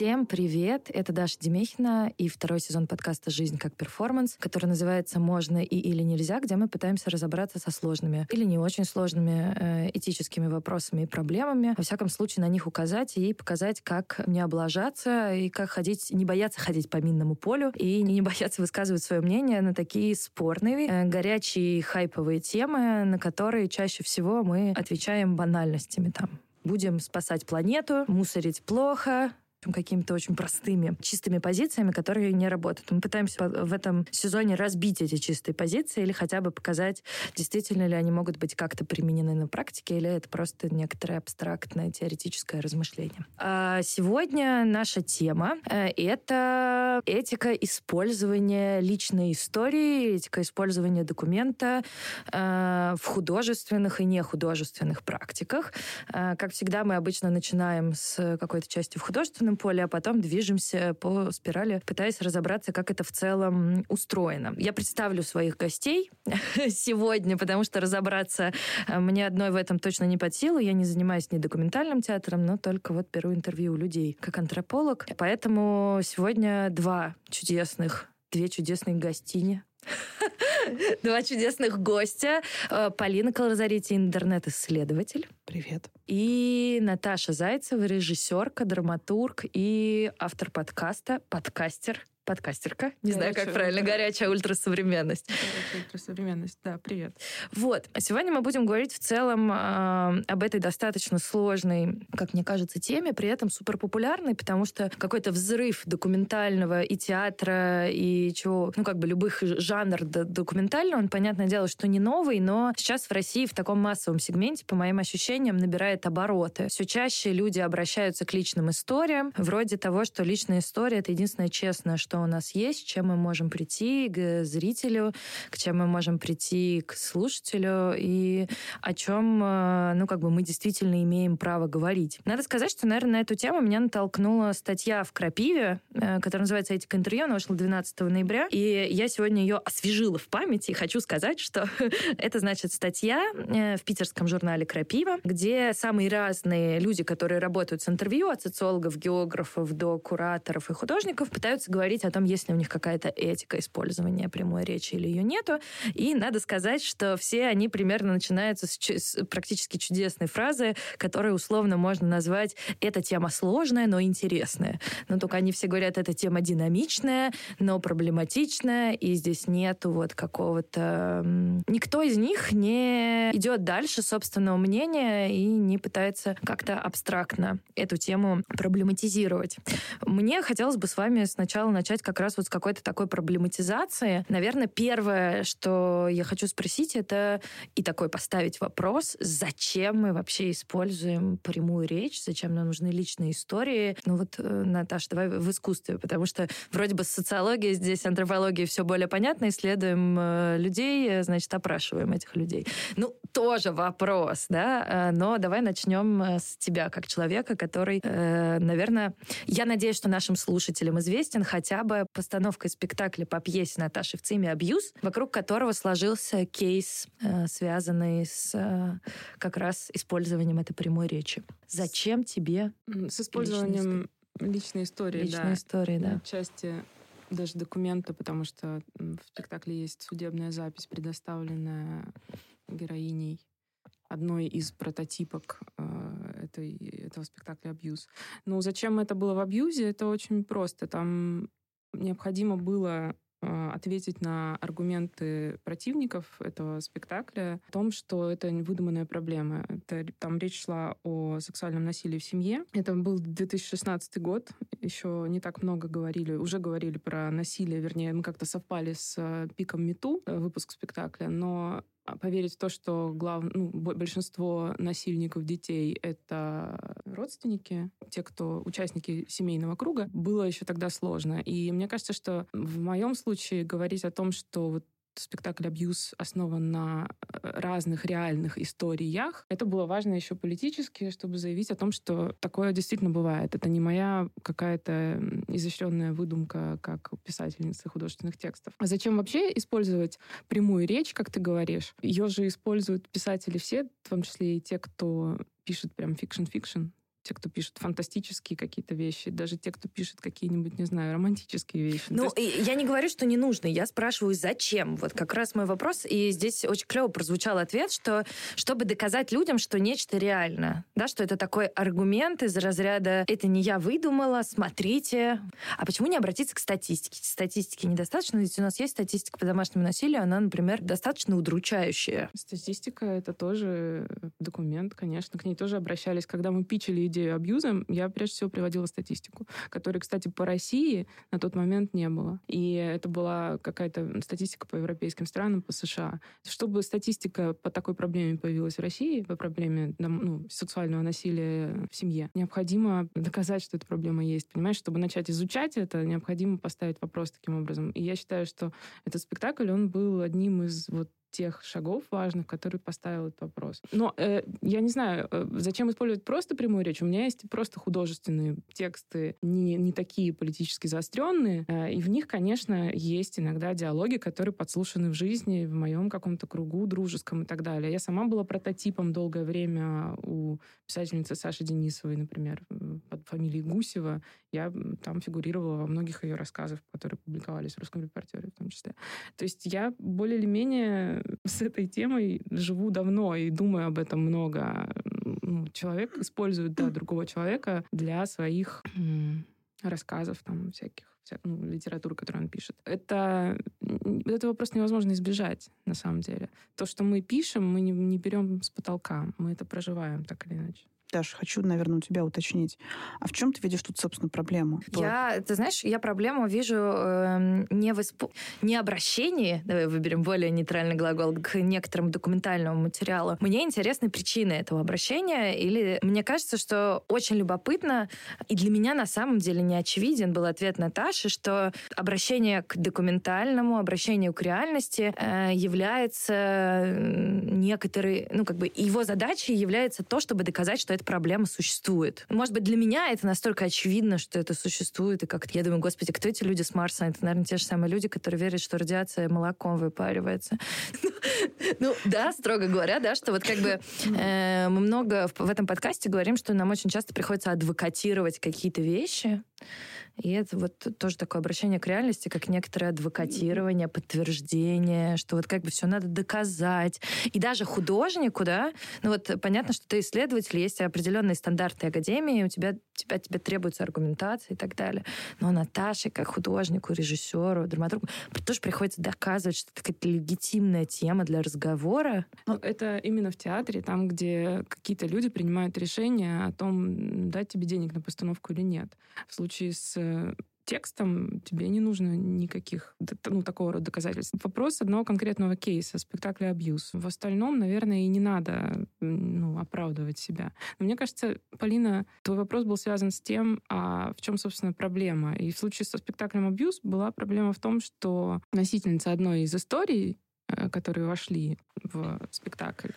Всем привет! Это Даша Демехина и второй сезон подкаста «Жизнь как перформанс», который называется «Можно и или нельзя», где мы пытаемся разобраться со сложными или не очень сложными э, этическими вопросами и проблемами. Во всяком случае, на них указать и показать, как не облажаться и как ходить, не бояться ходить по минному полю и не бояться высказывать свое мнение на такие спорные, э, горячие, хайповые темы, на которые чаще всего мы отвечаем банальностями там будем спасать планету, мусорить плохо, какими-то очень простыми, чистыми позициями, которые не работают. Мы пытаемся в этом сезоне разбить эти чистые позиции или хотя бы показать, действительно ли они могут быть как-то применены на практике, или это просто некоторое абстрактное теоретическое размышление. А сегодня наша тема э, — это этика использования личной истории, этика использования документа э, в художественных и нехудожественных практиках. Э, как всегда, мы обычно начинаем с какой-то части в художественном информационном поле, а потом движемся по спирали, пытаясь разобраться, как это в целом устроено. Я представлю своих гостей сегодня, потому что разобраться э, мне одной в этом точно не под силу. Я не занимаюсь ни документальным театром, но только вот беру интервью у людей как антрополог. Поэтому сегодня два чудесных, две чудесные гостини Два чудесных гостя. Э, Полина Колозарити, интернет-исследователь. Привет. И Наташа Зайцева, режиссерка, драматург и автор подкаста, подкастер подкастерка. Не горячая, знаю, как правильно. Горячая ультрасовременность. Горячая ультрасовременность, да, привет. Вот. А сегодня мы будем говорить в целом э, об этой достаточно сложной, как мне кажется, теме, при этом суперпопулярной, потому что какой-то взрыв документального и театра, и чего, ну, как бы любых жанр документального, он, понятное дело, что не новый, но сейчас в России в таком массовом сегменте, по моим ощущениям, набирает обороты. Все чаще люди обращаются к личным историям, вроде того, что личная история — это единственное честное, что у нас есть, чем мы можем прийти к зрителю, к чем мы можем прийти к слушателю и о чем, э, ну, как бы мы действительно имеем право говорить. Надо сказать, что, наверное, на эту тему меня натолкнула статья в Крапиве, э, которая называется «Этика интервью», она вышла 12 ноября, и я сегодня ее освежила в памяти и хочу сказать, что это, значит, статья э, в питерском журнале «Крапива», где самые разные люди, которые работают с интервью, от социологов, географов до кураторов и художников, пытаются говорить о о том, есть ли у них какая-то этика использования прямой речи или ее нету. И надо сказать, что все они примерно начинаются с, с практически чудесной фразы, которую условно можно назвать «эта тема сложная, но интересная». Но только они все говорят, эта тема динамичная, но проблематичная, и здесь нету вот какого-то... Никто из них не идет дальше собственного мнения и не пытается как-то абстрактно эту тему проблематизировать. Мне хотелось бы с вами сначала начать начать как раз вот с какой-то такой проблематизации. Наверное, первое, что я хочу спросить, это и такой поставить вопрос, зачем мы вообще используем прямую речь, зачем нам нужны личные истории. Ну вот, э, Наташа, давай в искусстве, потому что вроде бы с социологией здесь, антропологией все более понятно, исследуем э, людей, э, значит, опрашиваем этих людей. Ну, тоже вопрос, да, но давай начнем с тебя, как человека, который, наверное, я надеюсь, что нашим слушателям известен хотя бы бы постановкой спектакля по пьесе Наташи в ЦИМе «Абьюз», вокруг которого сложился кейс, э, связанный с э, как раз использованием этой прямой речи. Зачем тебе С использованием личной истории, личной да. истории, да. Части даже документа, потому что в спектакле есть судебная запись, предоставленная героиней одной из прототипок э, этой, этого спектакля «Абьюз». Ну, зачем это было в «Абьюзе»? Это очень просто. Там необходимо было а, ответить на аргументы противников этого спектакля о том, что это выдуманная проблема. Это, там речь шла о сексуальном насилии в семье. Это был 2016 год. Еще не так много говорили, уже говорили про насилие, вернее, мы как-то совпали с э, пиком МИТУ, э, выпуск спектакля, но поверить в то, что глав... ну, большинство насильников детей — это родственники, те, кто участники семейного круга, было еще тогда сложно. И мне кажется, что в моем случае говорить о том, что вот спектакль «Абьюз» основан на э, разных реальных историях, это было важно еще политически, чтобы заявить о том, что такое действительно бывает. Это не моя какая-то изощренная выдумка как писательницы художественных текстов. А зачем вообще использовать прямую речь, как ты говоришь? Ее же используют писатели все, в том числе и те, кто пишет прям fiction-fiction, те, кто пишет фантастические какие-то вещи, даже те, кто пишет какие-нибудь, не знаю, романтические вещи. Ну, есть... я не говорю, что не нужно, я спрашиваю, зачем. Вот как раз мой вопрос, и здесь очень клево прозвучал ответ, что чтобы доказать людям, что нечто реально, да, что это такой аргумент из разряда «это не я выдумала, смотрите». А почему не обратиться к статистике? Статистики недостаточно, ведь у нас есть статистика по домашнему насилию, она, например, достаточно удручающая. Статистика — это тоже документ, конечно, к ней тоже обращались. Когда мы пичили идею абьюза, я прежде всего приводила статистику, которой, кстати, по России на тот момент не было. И это была какая-то статистика по европейским странам, по США. Чтобы статистика по такой проблеме появилась в России, по проблеме ну, сексуального насилия в семье, необходимо доказать, что эта проблема есть. Понимаешь, чтобы начать изучать это, необходимо поставить вопрос таким образом. И я считаю, что этот спектакль, он был одним из вот тех шагов важных, которые поставил этот вопрос. Но э, я не знаю, э, зачем использовать просто прямую речь. У меня есть просто художественные тексты, не, не такие политически заостренные, э, и в них, конечно, есть иногда диалоги, которые подслушаны в жизни, в моем каком-то кругу дружеском и так далее. Я сама была прототипом долгое время у писательницы Саши Денисовой, например, под фамилией Гусева. Я там фигурировала во многих ее рассказах, которые публиковались в «Русском репортере» в том числе. То есть я более или менее с этой темой живу давно и думаю об этом много. Ну, человек использует да, другого человека для своих рассказов там всяких, вся, ну, литературы, которую он пишет. Это этого просто невозможно избежать, на самом деле. То, что мы пишем, мы не, не берем с потолка, мы это проживаем так или иначе. Даш, хочу, наверное, у тебя уточнить. А в чем ты видишь тут, собственно, проблему? Я, ты знаешь, я проблему вижу э, не, в исп... не обращении, давай выберем более нейтральный глагол, к некоторому документальному материалу. Мне интересны причины этого обращения, или мне кажется, что очень любопытно, и для меня на самом деле не очевиден был ответ Наташи, что обращение к документальному, обращение к реальности э, является некоторый, ну, как бы его задачей является то, чтобы доказать, что эта проблема существует. Может быть, для меня это настолько очевидно, что это существует, и как я думаю, господи, кто эти люди с Марса? Это, наверное, те же самые люди, которые верят, что радиация молоком выпаривается. Ну, да, строго говоря, да, что вот как бы э, мы много в этом подкасте говорим, что нам очень часто приходится адвокатировать какие-то вещи, и это вот тоже такое обращение к реальности, как некоторое адвокатирование, подтверждение, что вот как бы все надо доказать. И даже художнику, да, ну вот понятно, что ты исследователь, есть определенные стандарты академии, у тебя, тебя, тебе требуется аргументация и так далее. Но Наташе, как художнику, режиссеру, драматургу, тоже приходится доказывать, что это какая-то легитимная тема для разговора. Ну, это именно в театре, там, где какие-то люди принимают решение о том, дать тебе денег на постановку или нет. В случае с текстом тебе не нужно никаких ну, такого рода доказательств. Вопрос одного конкретного кейса, спектакля «Абьюз». В остальном, наверное, и не надо ну, оправдывать себя. Но мне кажется, Полина, твой вопрос был связан с тем, а в чем, собственно, проблема. И в случае со спектаклем «Абьюз» была проблема в том, что носительница одной из историй, э, которые вошли в спектакль,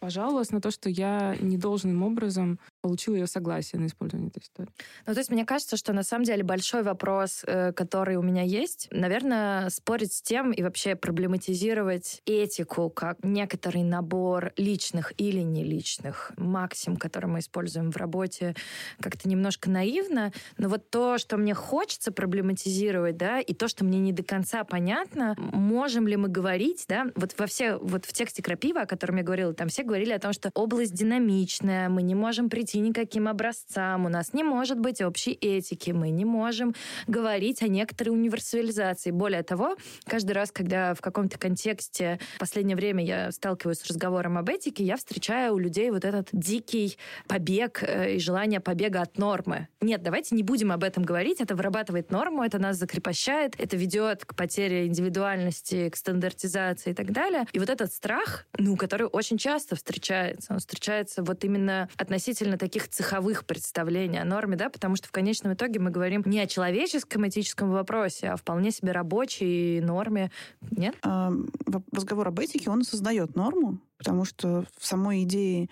пожаловалась на то, что я недолжным образом получил ее согласие на использование этой истории. Ну, то есть мне кажется, что на самом деле большой вопрос, э, который у меня есть, наверное, спорить с тем и вообще проблематизировать этику как некоторый набор личных или не личных максим, которые мы используем в работе, как-то немножко наивно. Но вот то, что мне хочется проблематизировать, да, и то, что мне не до конца понятно, можем ли мы говорить, да, вот во все, вот в тексте Крапива, о котором я говорила, там все говорили о том, что область динамичная, мы не можем прийти идти никаким образцам, у нас не может быть общей этики, мы не можем говорить о некоторой универсализации. Более того, каждый раз, когда в каком-то контексте в последнее время я сталкиваюсь с разговором об этике, я встречаю у людей вот этот дикий побег э, и желание побега от нормы. Нет, давайте не будем об этом говорить, это вырабатывает норму, это нас закрепощает, это ведет к потере индивидуальности, к стандартизации и так далее. И вот этот страх, ну, который очень часто встречается, он встречается вот именно относительно таких цеховых представлений о норме, да, потому что в конечном итоге мы говорим не о человеческом этическом вопросе, а вполне себе рабочей норме. Нет? А, разговор об этике, он создает норму, потому что в самой идее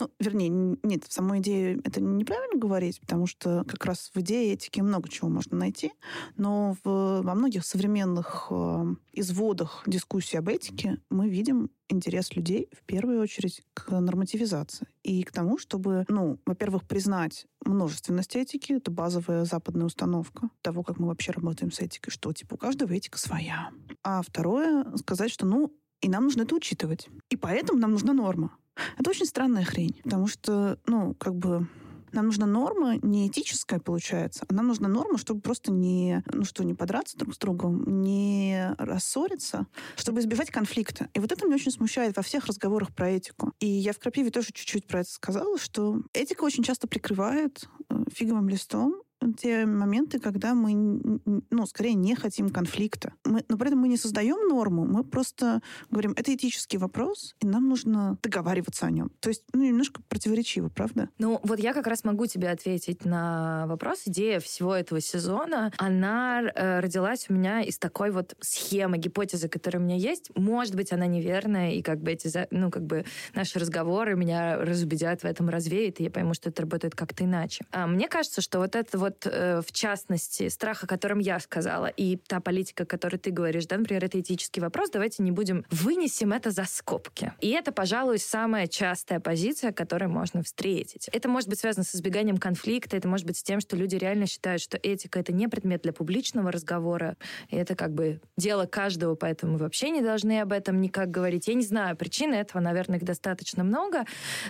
ну, вернее, нет, в самой идее это неправильно говорить, потому что как раз в идее этики много чего можно найти, но в, во многих современных э, изводах дискуссии об этике мы видим интерес людей в первую очередь к нормативизации и к тому, чтобы, ну, во-первых, признать множественность этики, это базовая западная установка того, как мы вообще работаем с этикой, что, типа, у каждого этика своя. А второе, сказать, что, ну, и нам нужно это учитывать. И поэтому нам нужна норма. Это очень странная хрень, потому что, ну, как бы нам нужна норма не этическая, получается, а нам нужна норма, чтобы просто не, ну что, не подраться друг с другом, не рассориться, чтобы избежать конфликта. И вот это меня очень смущает во всех разговорах про этику. И я в Крапиве тоже чуть-чуть про это сказала, что этика очень часто прикрывает э, фиговым листом те моменты, когда мы, ну, скорее не хотим конфликта. Мы, но при этом мы не создаем норму, мы просто говорим, это этический вопрос, и нам нужно договариваться о нем. То есть, ну, немножко противоречиво, правда? Ну, вот я как раз могу тебе ответить на вопрос. Идея всего этого сезона, она э, родилась у меня из такой вот схемы, гипотезы, которая у меня есть. Может быть, она неверная, и как бы эти, ну, как бы наши разговоры меня разубедят в этом, развеют, и я пойму, что это работает как-то иначе. А мне кажется, что вот это вот вот э, в частности страх, о котором я сказала, и та политика, о которой ты говоришь, да, например, это этический вопрос, давайте не будем, вынесем это за скобки. И это, пожалуй, самая частая позиция, которую можно встретить. Это может быть связано с избеганием конфликта, это может быть с тем, что люди реально считают, что этика — это не предмет для публичного разговора, и это как бы дело каждого, поэтому вообще не должны об этом никак говорить. Я не знаю, причины этого, наверное, их достаточно много,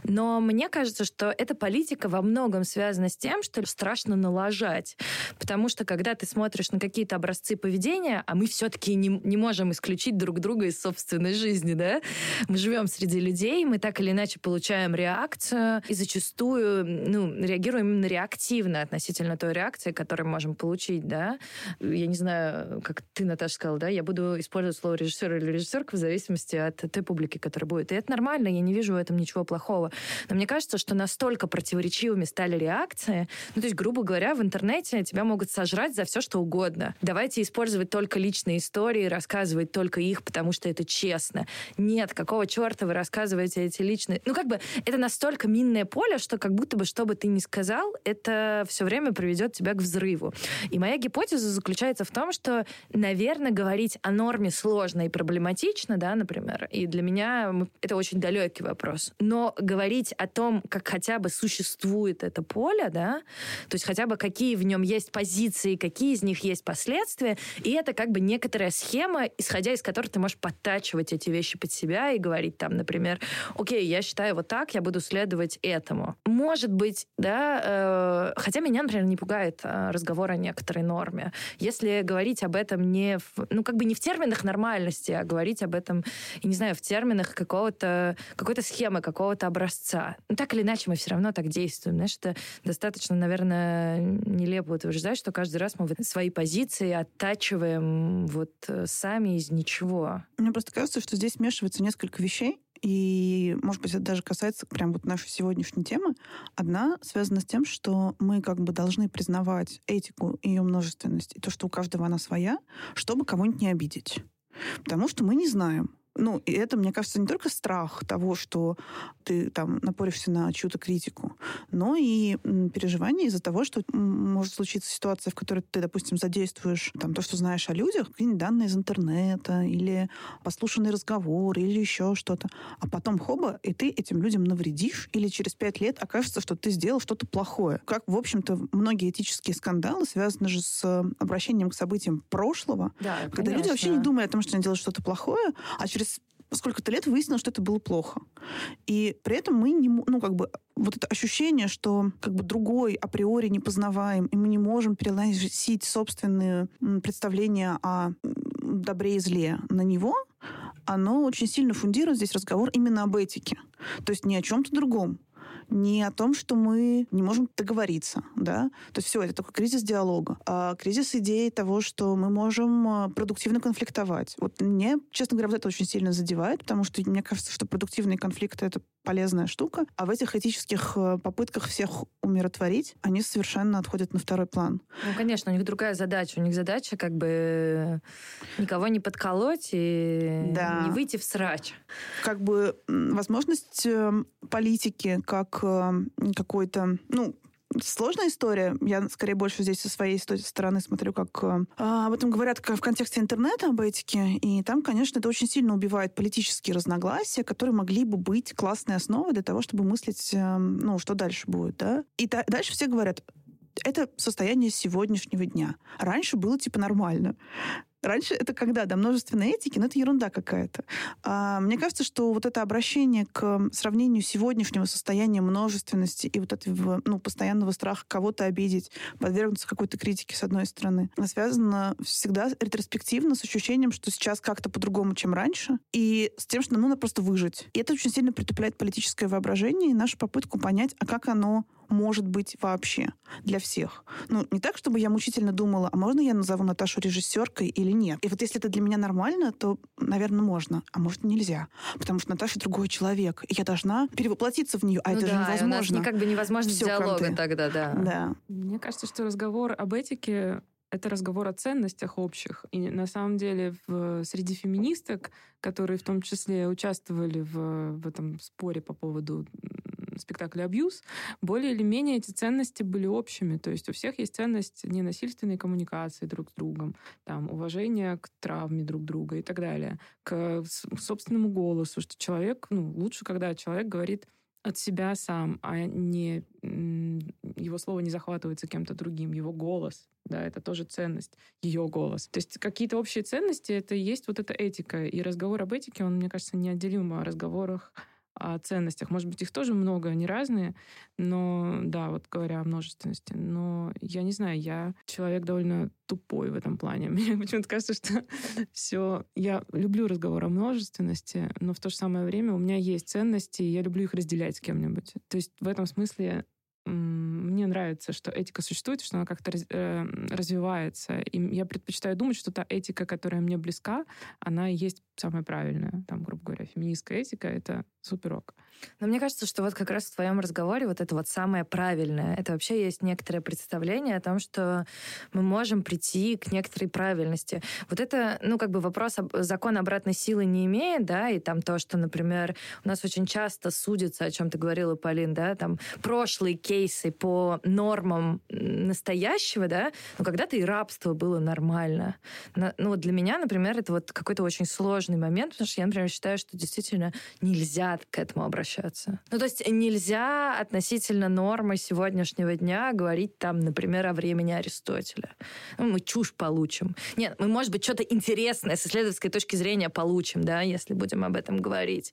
но мне кажется, что эта политика во многом связана с тем, что страшно наложить уважать. Потому что когда ты смотришь на какие-то образцы поведения, а мы все-таки не, не можем исключить друг друга из собственной жизни, да? Мы живем среди людей, мы так или иначе получаем реакцию, и зачастую ну, реагируем именно реактивно относительно той реакции, которую можем получить, да? Я не знаю, как ты, Наташа, сказала, да? Я буду использовать слово режиссер или режиссерка в зависимости от той публики, которая будет. И это нормально, я не вижу в этом ничего плохого. Но мне кажется, что настолько противоречивыми стали реакции, ну, то есть, грубо говоря, в интернете тебя могут сожрать за все, что угодно. Давайте использовать только личные истории, рассказывать только их, потому что это честно. Нет, какого черта вы рассказываете эти личные... Ну, как бы это настолько минное поле, что как будто бы, что бы ты ни сказал, это все время приведет тебя к взрыву. И моя гипотеза заключается в том, что, наверное, говорить о норме сложно и проблематично, да, например, и для меня это очень далекий вопрос. Но говорить о том, как хотя бы существует это поле, да, то есть хотя бы как какие в нем есть позиции, какие из них есть последствия. И это как бы некоторая схема, исходя из которой ты можешь подтачивать эти вещи под себя и говорить там, например, окей, я считаю вот так, я буду следовать этому. Может быть, да, э, хотя меня, например, не пугает э, разговор о некоторой норме. Если говорить об этом не в, ну, как бы не в терминах нормальности, а говорить об этом, я не знаю, в терминах какого-то, какой-то схемы, какого-то образца. Ну, так или иначе, мы все равно так действуем. Знаешь, это достаточно, наверное, нелепо утверждать, что каждый раз мы свои позиции оттачиваем вот э, сами из ничего. Мне просто кажется, что здесь смешивается несколько вещей, и, может быть, это даже касается прям вот нашей сегодняшней темы. Одна связана с тем, что мы как бы должны признавать этику и ее множественность, и то, что у каждого она своя, чтобы кого-нибудь не обидеть. Потому что мы не знаем, ну, и это, мне кажется, не только страх того, что ты там напоришься на чью-то критику, но и переживание из-за того, что может случиться ситуация, в которой ты, допустим, задействуешь там то, что знаешь о людях, какие-нибудь данные из интернета или послушанный разговор или еще что-то. А потом хоба, и ты этим людям навредишь, или через пять лет окажется, что ты сделал что-то плохое. Как, в общем-то, многие этические скандалы связаны же с обращением к событиям прошлого, да, когда конечно. люди вообще не думают о том, что они делают что-то плохое, а через через сколько-то лет выяснилось, что это было плохо. И при этом мы не, ну, как бы, вот это ощущение, что как бы другой априори не познаваем, и мы не можем переносить собственные представления о добре и зле на него, оно очень сильно фундирует здесь разговор именно об этике. То есть не о чем-то другом. Не о том, что мы не можем договориться, да, то есть все, это только кризис диалога, а кризис идеи того, что мы можем а, продуктивно конфликтовать. Вот мне, честно говоря, вот это очень сильно задевает, потому что мне кажется, что продуктивные конфликты — это полезная штука, а в этих этических э, попытках всех умиротворить, они совершенно отходят на второй план. Ну, конечно, у них другая задача. У них задача как бы никого не подколоть и да. не выйти в срач. Как бы возможность эм, политики как какой-то, ну, сложная история. Я скорее больше здесь со своей стороны смотрю, как э, об этом говорят в контексте интернета, об этике. И там, конечно, это очень сильно убивает политические разногласия, которые могли бы быть классной основой для того, чтобы мыслить, э, ну, что дальше будет, да. И та- дальше все говорят, это состояние сегодняшнего дня. Раньше было типа нормально. Раньше это когда, да, множественной этики, но это ерунда какая-то. А, мне кажется, что вот это обращение к сравнению сегодняшнего состояния множественности и вот этого ну, постоянного страха кого-то обидеть, подвергнуться какой-то критике, с одной стороны, связано всегда ретроспективно с ощущением, что сейчас как-то по-другому, чем раньше, и с тем, что нам нужно просто выжить. И это очень сильно притупляет политическое воображение и нашу попытку понять, а как оно может быть вообще для всех. Ну, не так, чтобы я мучительно думала, а можно я назову Наташу режиссеркой или нет? И вот если это для меня нормально, то, наверное, можно, а может нельзя. Потому что Наташа другой человек, и я должна перевоплотиться в нее, а ну это да, же невозможно. У нас как бы невозможно Все диалога кранты. тогда, да. Да. Мне кажется, что разговор об этике это разговор о ценностях общих. И на самом деле в, среди феминисток, которые в том числе участвовали в, в этом споре по поводу спектакля «Абьюз», более или менее эти ценности были общими. То есть у всех есть ценность ненасильственной коммуникации друг с другом, там, уважение к травме друг друга и так далее, к собственному голосу, что человек, ну, лучше, когда человек говорит от себя сам, а не его слово не захватывается кем-то другим, его голос, да, это тоже ценность, ее голос. То есть какие-то общие ценности, это и есть вот эта этика. И разговор об этике, он, мне кажется, неотделим о разговорах о ценностях. Может быть, их тоже много, они разные, но да, вот говоря о множественности. Но я не знаю, я человек довольно тупой в этом плане. Мне почему-то кажется, что все... Я люблю разговор о множественности, но в то же самое время у меня есть ценности, и я люблю их разделять с кем-нибудь. То есть в этом смысле мне нравится, что этика существует, что она как-то э, развивается. И я предпочитаю думать, что та этика, которая мне близка, она есть самая правильная. Там, грубо говоря, феминистская этика — это суперок. Но мне кажется, что вот как раз в твоем разговоре вот это вот самое правильное. Это вообще есть некоторое представление о том, что мы можем прийти к некоторой правильности. Вот это, ну, как бы вопрос закон обратной силы не имеет, да, и там то, что, например, у нас очень часто судится, о чем ты говорила, Полин, да, там прошлые кейсы по нормам настоящего, да, ну, когда-то и рабство было нормально. Ну, вот для меня, например, это вот какой-то очень сложный момент, потому что я, например, считаю, что действительно нельзя к этому обращаться. Ну, то есть нельзя относительно нормы сегодняшнего дня говорить там, например, о времени Аристотеля. Ну, мы чушь получим. Нет, мы, может быть, что-то интересное с исследовательской точки зрения получим, да, если будем об этом говорить.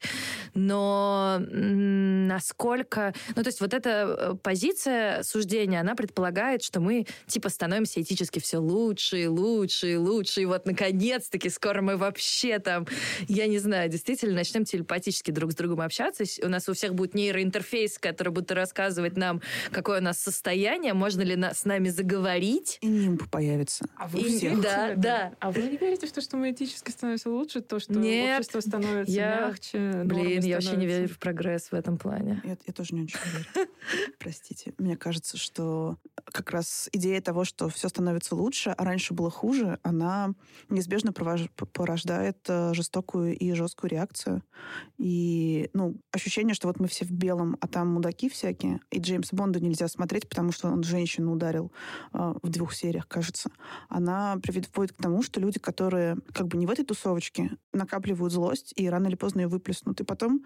Но насколько... Ну, то есть вот эта э, позиция суждения, она предполагает, что мы, типа, становимся этически все лучше и лучше и лучше, и вот, наконец-таки, скоро мы вообще там, я не знаю, действительно начнем телепатически друг с другом общаться. У нас у всех будет нейроинтерфейс, который будет рассказывать нам, какое у нас состояние, можно ли на, с нами заговорить. И нимб появится. А вы и, всех? Да, да. А вы не верите в то, что мы этически становимся лучше, то, что Нет, общество становится я... мягче, Блин, я вообще не верю в прогресс в этом плане. Я, я тоже не очень верю. Простите. Мне кажется, что как раз идея того, что все становится лучше, а раньше было хуже, она неизбежно порождает э, жестокую и жесткую реакцию. И ну, ощущение, что вот мы все в белом, а там мудаки всякие. И Джеймса Бонда нельзя смотреть, потому что он женщину ударил э, в двух сериях, кажется. Она приводит к тому, что люди, которые как бы не в этой тусовочке, накапливают злость и рано или поздно ее выплеснут. И потом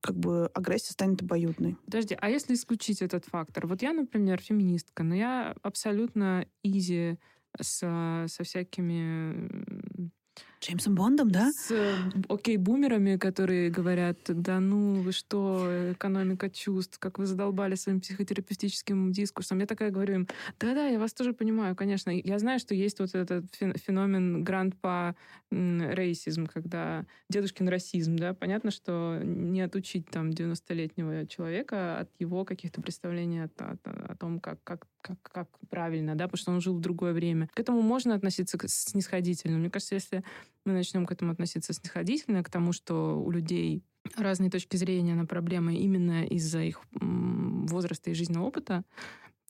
как бы агрессия станет обоюдной. Подожди, а если исключить этот фактор? Вот я, например, феминистка, но я абсолютно изи со, со всякими Джеймсом Бондом, да? С э, окей-бумерами, которые говорят, да ну вы что, экономика чувств, как вы задолбали своим психотерапевтическим дискурсом. Я такая говорю им, да-да, я вас тоже понимаю, конечно. Я знаю, что есть вот этот феномен гранд по рейсизм, когда дедушкин расизм, да, понятно, что не отучить там 90-летнего человека от его каких-то представлений о, о, о том, как, как, как, как правильно, да, потому что он жил в другое время. К этому можно относиться снисходительно. Мне кажется, если мы начнем к этому относиться снисходительно, к тому, что у людей разные точки зрения на проблемы именно из-за их возраста и жизненного опыта,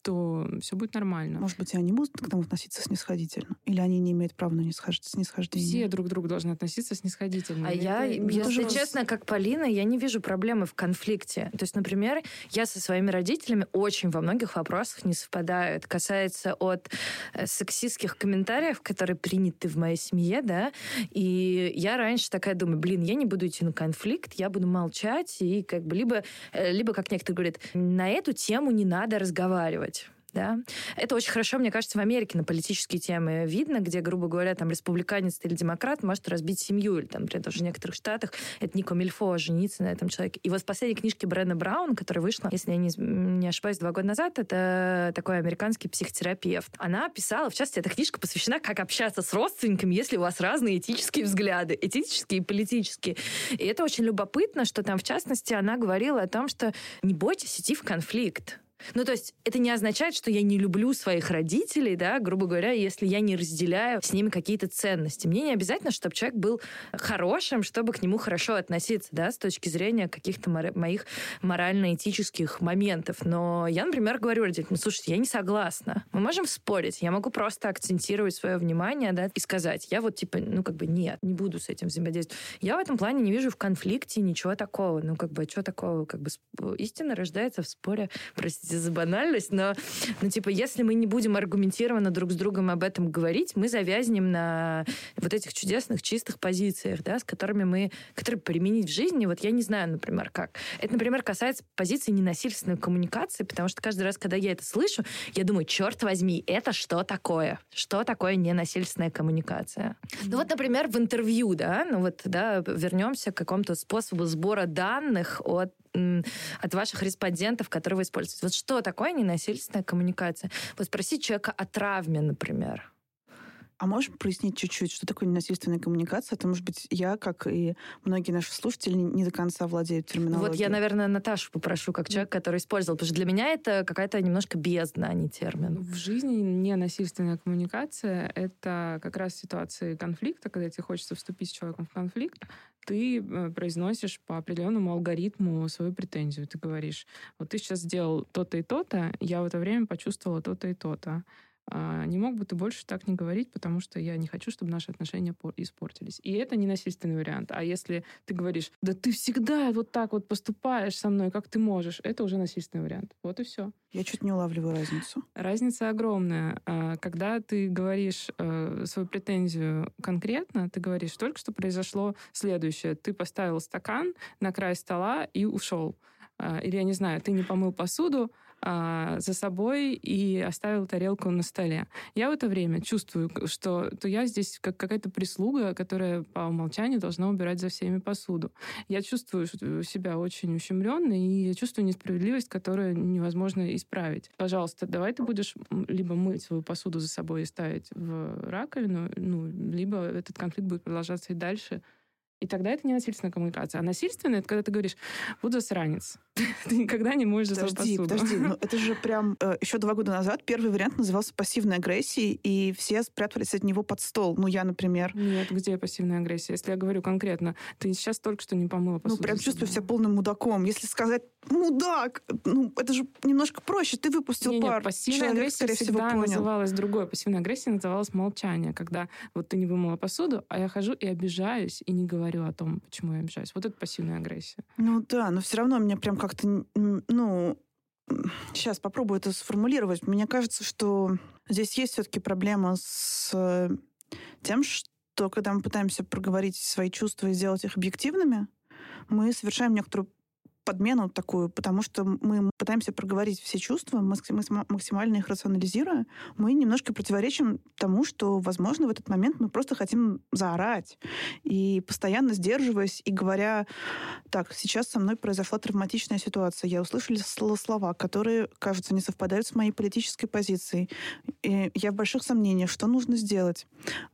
то все будет нормально. Может быть, и они будут к этому относиться снисходительно? Или они не имеют права на снисхождение? Все друг к другу должны относиться снисходительно. А я, если тоже... честно, как Полина, я не вижу проблемы в конфликте. То есть, например, я со своими родителями очень во многих вопросах не совпадаю. Это касается от э, сексистских комментариев, которые приняты в моей семье, да, и я раньше такая думаю, блин, я не буду идти на конфликт, я буду молчать, и как бы либо, э, либо как некоторые говорят, на эту тему не надо разговаривать да. Это очень хорошо, мне кажется, в Америке на политические темы видно, где, грубо говоря, там республиканец или демократ может разбить семью, или там, например, даже в некоторых штатах это Нико Мильфо жениться на этом человеке. И вот в последней книжке Брэна Браун, которая вышла, если я не, не ошибаюсь, два года назад, это такой американский психотерапевт. Она писала, в частности, эта книжка посвящена, как общаться с родственниками, если у вас разные этические взгляды, этические и политические. И это очень любопытно, что там, в частности, она говорила о том, что не бойтесь идти в конфликт. Ну, то есть это не означает, что я не люблю своих родителей, да, грубо говоря, если я не разделяю с ними какие-то ценности. Мне не обязательно, чтобы человек был хорошим, чтобы к нему хорошо относиться, да, с точки зрения каких-то моих морально-этических моментов. Но я, например, говорю родителям, слушайте, я не согласна. Мы можем спорить, я могу просто акцентировать свое внимание, да, и сказать, я вот, типа, ну, как бы, нет, не буду с этим взаимодействовать. Я в этом плане не вижу в конфликте ничего такого. Ну, как бы, что такого? Как бы истина рождается в споре, простите, простите за банальность, но, ну, типа, если мы не будем аргументированно друг с другом об этом говорить, мы завязнем на вот этих чудесных, чистых позициях, да, с которыми мы, которые применить в жизни, вот я не знаю, например, как. Это, например, касается позиции ненасильственной коммуникации, потому что каждый раз, когда я это слышу, я думаю, черт возьми, это что такое? Что такое ненасильственная коммуникация? Ну вот, например, в интервью, да, ну вот, да, вернемся к какому-то способу сбора данных от от ваших респондентов, которые вы используете. Вот что такое ненасильственная коммуникация? Вот спросить человека о травме, например. А можешь прояснить чуть-чуть, что такое ненасильственная коммуникация? Это, может быть, я, как и многие наши слушатели, не до конца владеют терминологией. Вот я, наверное, Наташу попрошу, как человек, который использовал, потому что для меня это какая-то немножко бездна, а не термин. В жизни ненасильственная коммуникация — это как раз ситуации конфликта, когда тебе хочется вступить с человеком в конфликт, ты э, произносишь по определенному алгоритму свою претензию. Ты говоришь, вот ты сейчас сделал то-то и то-то, я в это время почувствовала то-то и то-то. А, не мог бы ты больше так не говорить, потому что я не хочу, чтобы наши отношения испортились. И это не насильственный вариант. А если ты говоришь, да ты всегда вот так вот поступаешь со мной, как ты можешь, это уже насильственный вариант. Вот и все. Я чуть не улавливаю разницу. Разница огромная. А, когда ты говоришь э, свою претензию конкретно, ты говоришь, только что произошло следующее. Ты поставил стакан на край стола и ушел. А, или, я не знаю, ты не помыл посуду, а, за собой и оставил тарелку на столе. Я в это время чувствую, что то я здесь как какая-то прислуга, которая по умолчанию должна убирать за всеми посуду. Я чувствую себя очень ущемленной, и я чувствую несправедливость, которую невозможно исправить. Пожалуйста, давай ты будешь либо мыть свою посуду за собой и ставить в раковину, ну, либо этот конфликт будет продолжаться и дальше, и тогда это не насильственная коммуникация. А насильственная — это когда ты говоришь, вот засранец. ты никогда не можешь за подожди. Подожди, но это же прям э, еще два года назад первый вариант назывался пассивной агрессией, и все спрятались от него под стол. Ну, я, например. Нет, где пассивная агрессия? Если я говорю конкретно, ты сейчас только что не помыла посуду. Ну, прям чувствую себя полным мудаком. Если сказать «мудак», ну, это же немножко проще. Ты выпустил не, пар. Нет, пассивная Человек, агрессия всегда всего, называлась другой. Пассивная агрессия называлась молчание, когда вот ты не вымыла посуду, а я хожу и обижаюсь, и не говорю о том, почему я обижаюсь. Вот это пассивная агрессия. Ну да, но все равно меня прям как-то ну, сейчас попробую это сформулировать. Мне кажется, что здесь есть все-таки проблема с э, тем, что когда мы пытаемся проговорить свои чувства и сделать их объективными, мы совершаем некоторую подмену такую, потому что мы пытаемся проговорить все чувства, мы максимально их рационализируя, мы немножко противоречим тому, что, возможно, в этот момент мы просто хотим заорать. И постоянно сдерживаясь и говоря, так, сейчас со мной произошла травматичная ситуация, я услышала слова, которые, кажется, не совпадают с моей политической позицией. И я в больших сомнениях, что нужно сделать.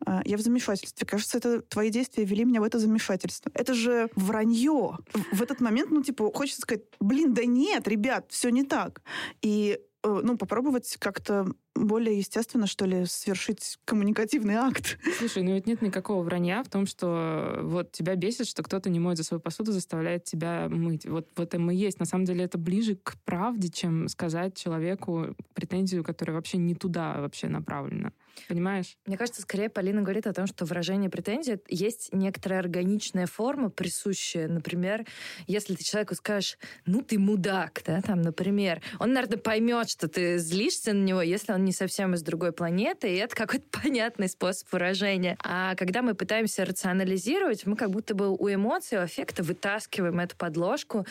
А, я в замешательстве. Кажется, это твои действия вели меня в это замешательство. Это же вранье. В этот момент, ну, типа, хочется сказать, блин, да нет, ребят, все не так. И э, ну, попробовать как-то более естественно, что ли, совершить коммуникативный акт. Слушай, ну ведь нет никакого вранья в том, что вот тебя бесит, что кто-то не моет за свою посуду, заставляет тебя мыть. Вот в этом и есть. На самом деле это ближе к правде, чем сказать человеку претензию, которая вообще не туда вообще направлена. Понимаешь? Мне кажется, скорее Полина говорит о том, что выражение претензий есть некоторая органичная форма, присущая. Например, если ты человеку скажешь, ну ты мудак, да, там, например, он, наверное, поймет, что ты злишься на него, если он не совсем из другой планеты, и это какой-то понятный способ выражения. А когда мы пытаемся рационализировать, мы как будто бы у эмоций, у аффекта вытаскиваем эту подложку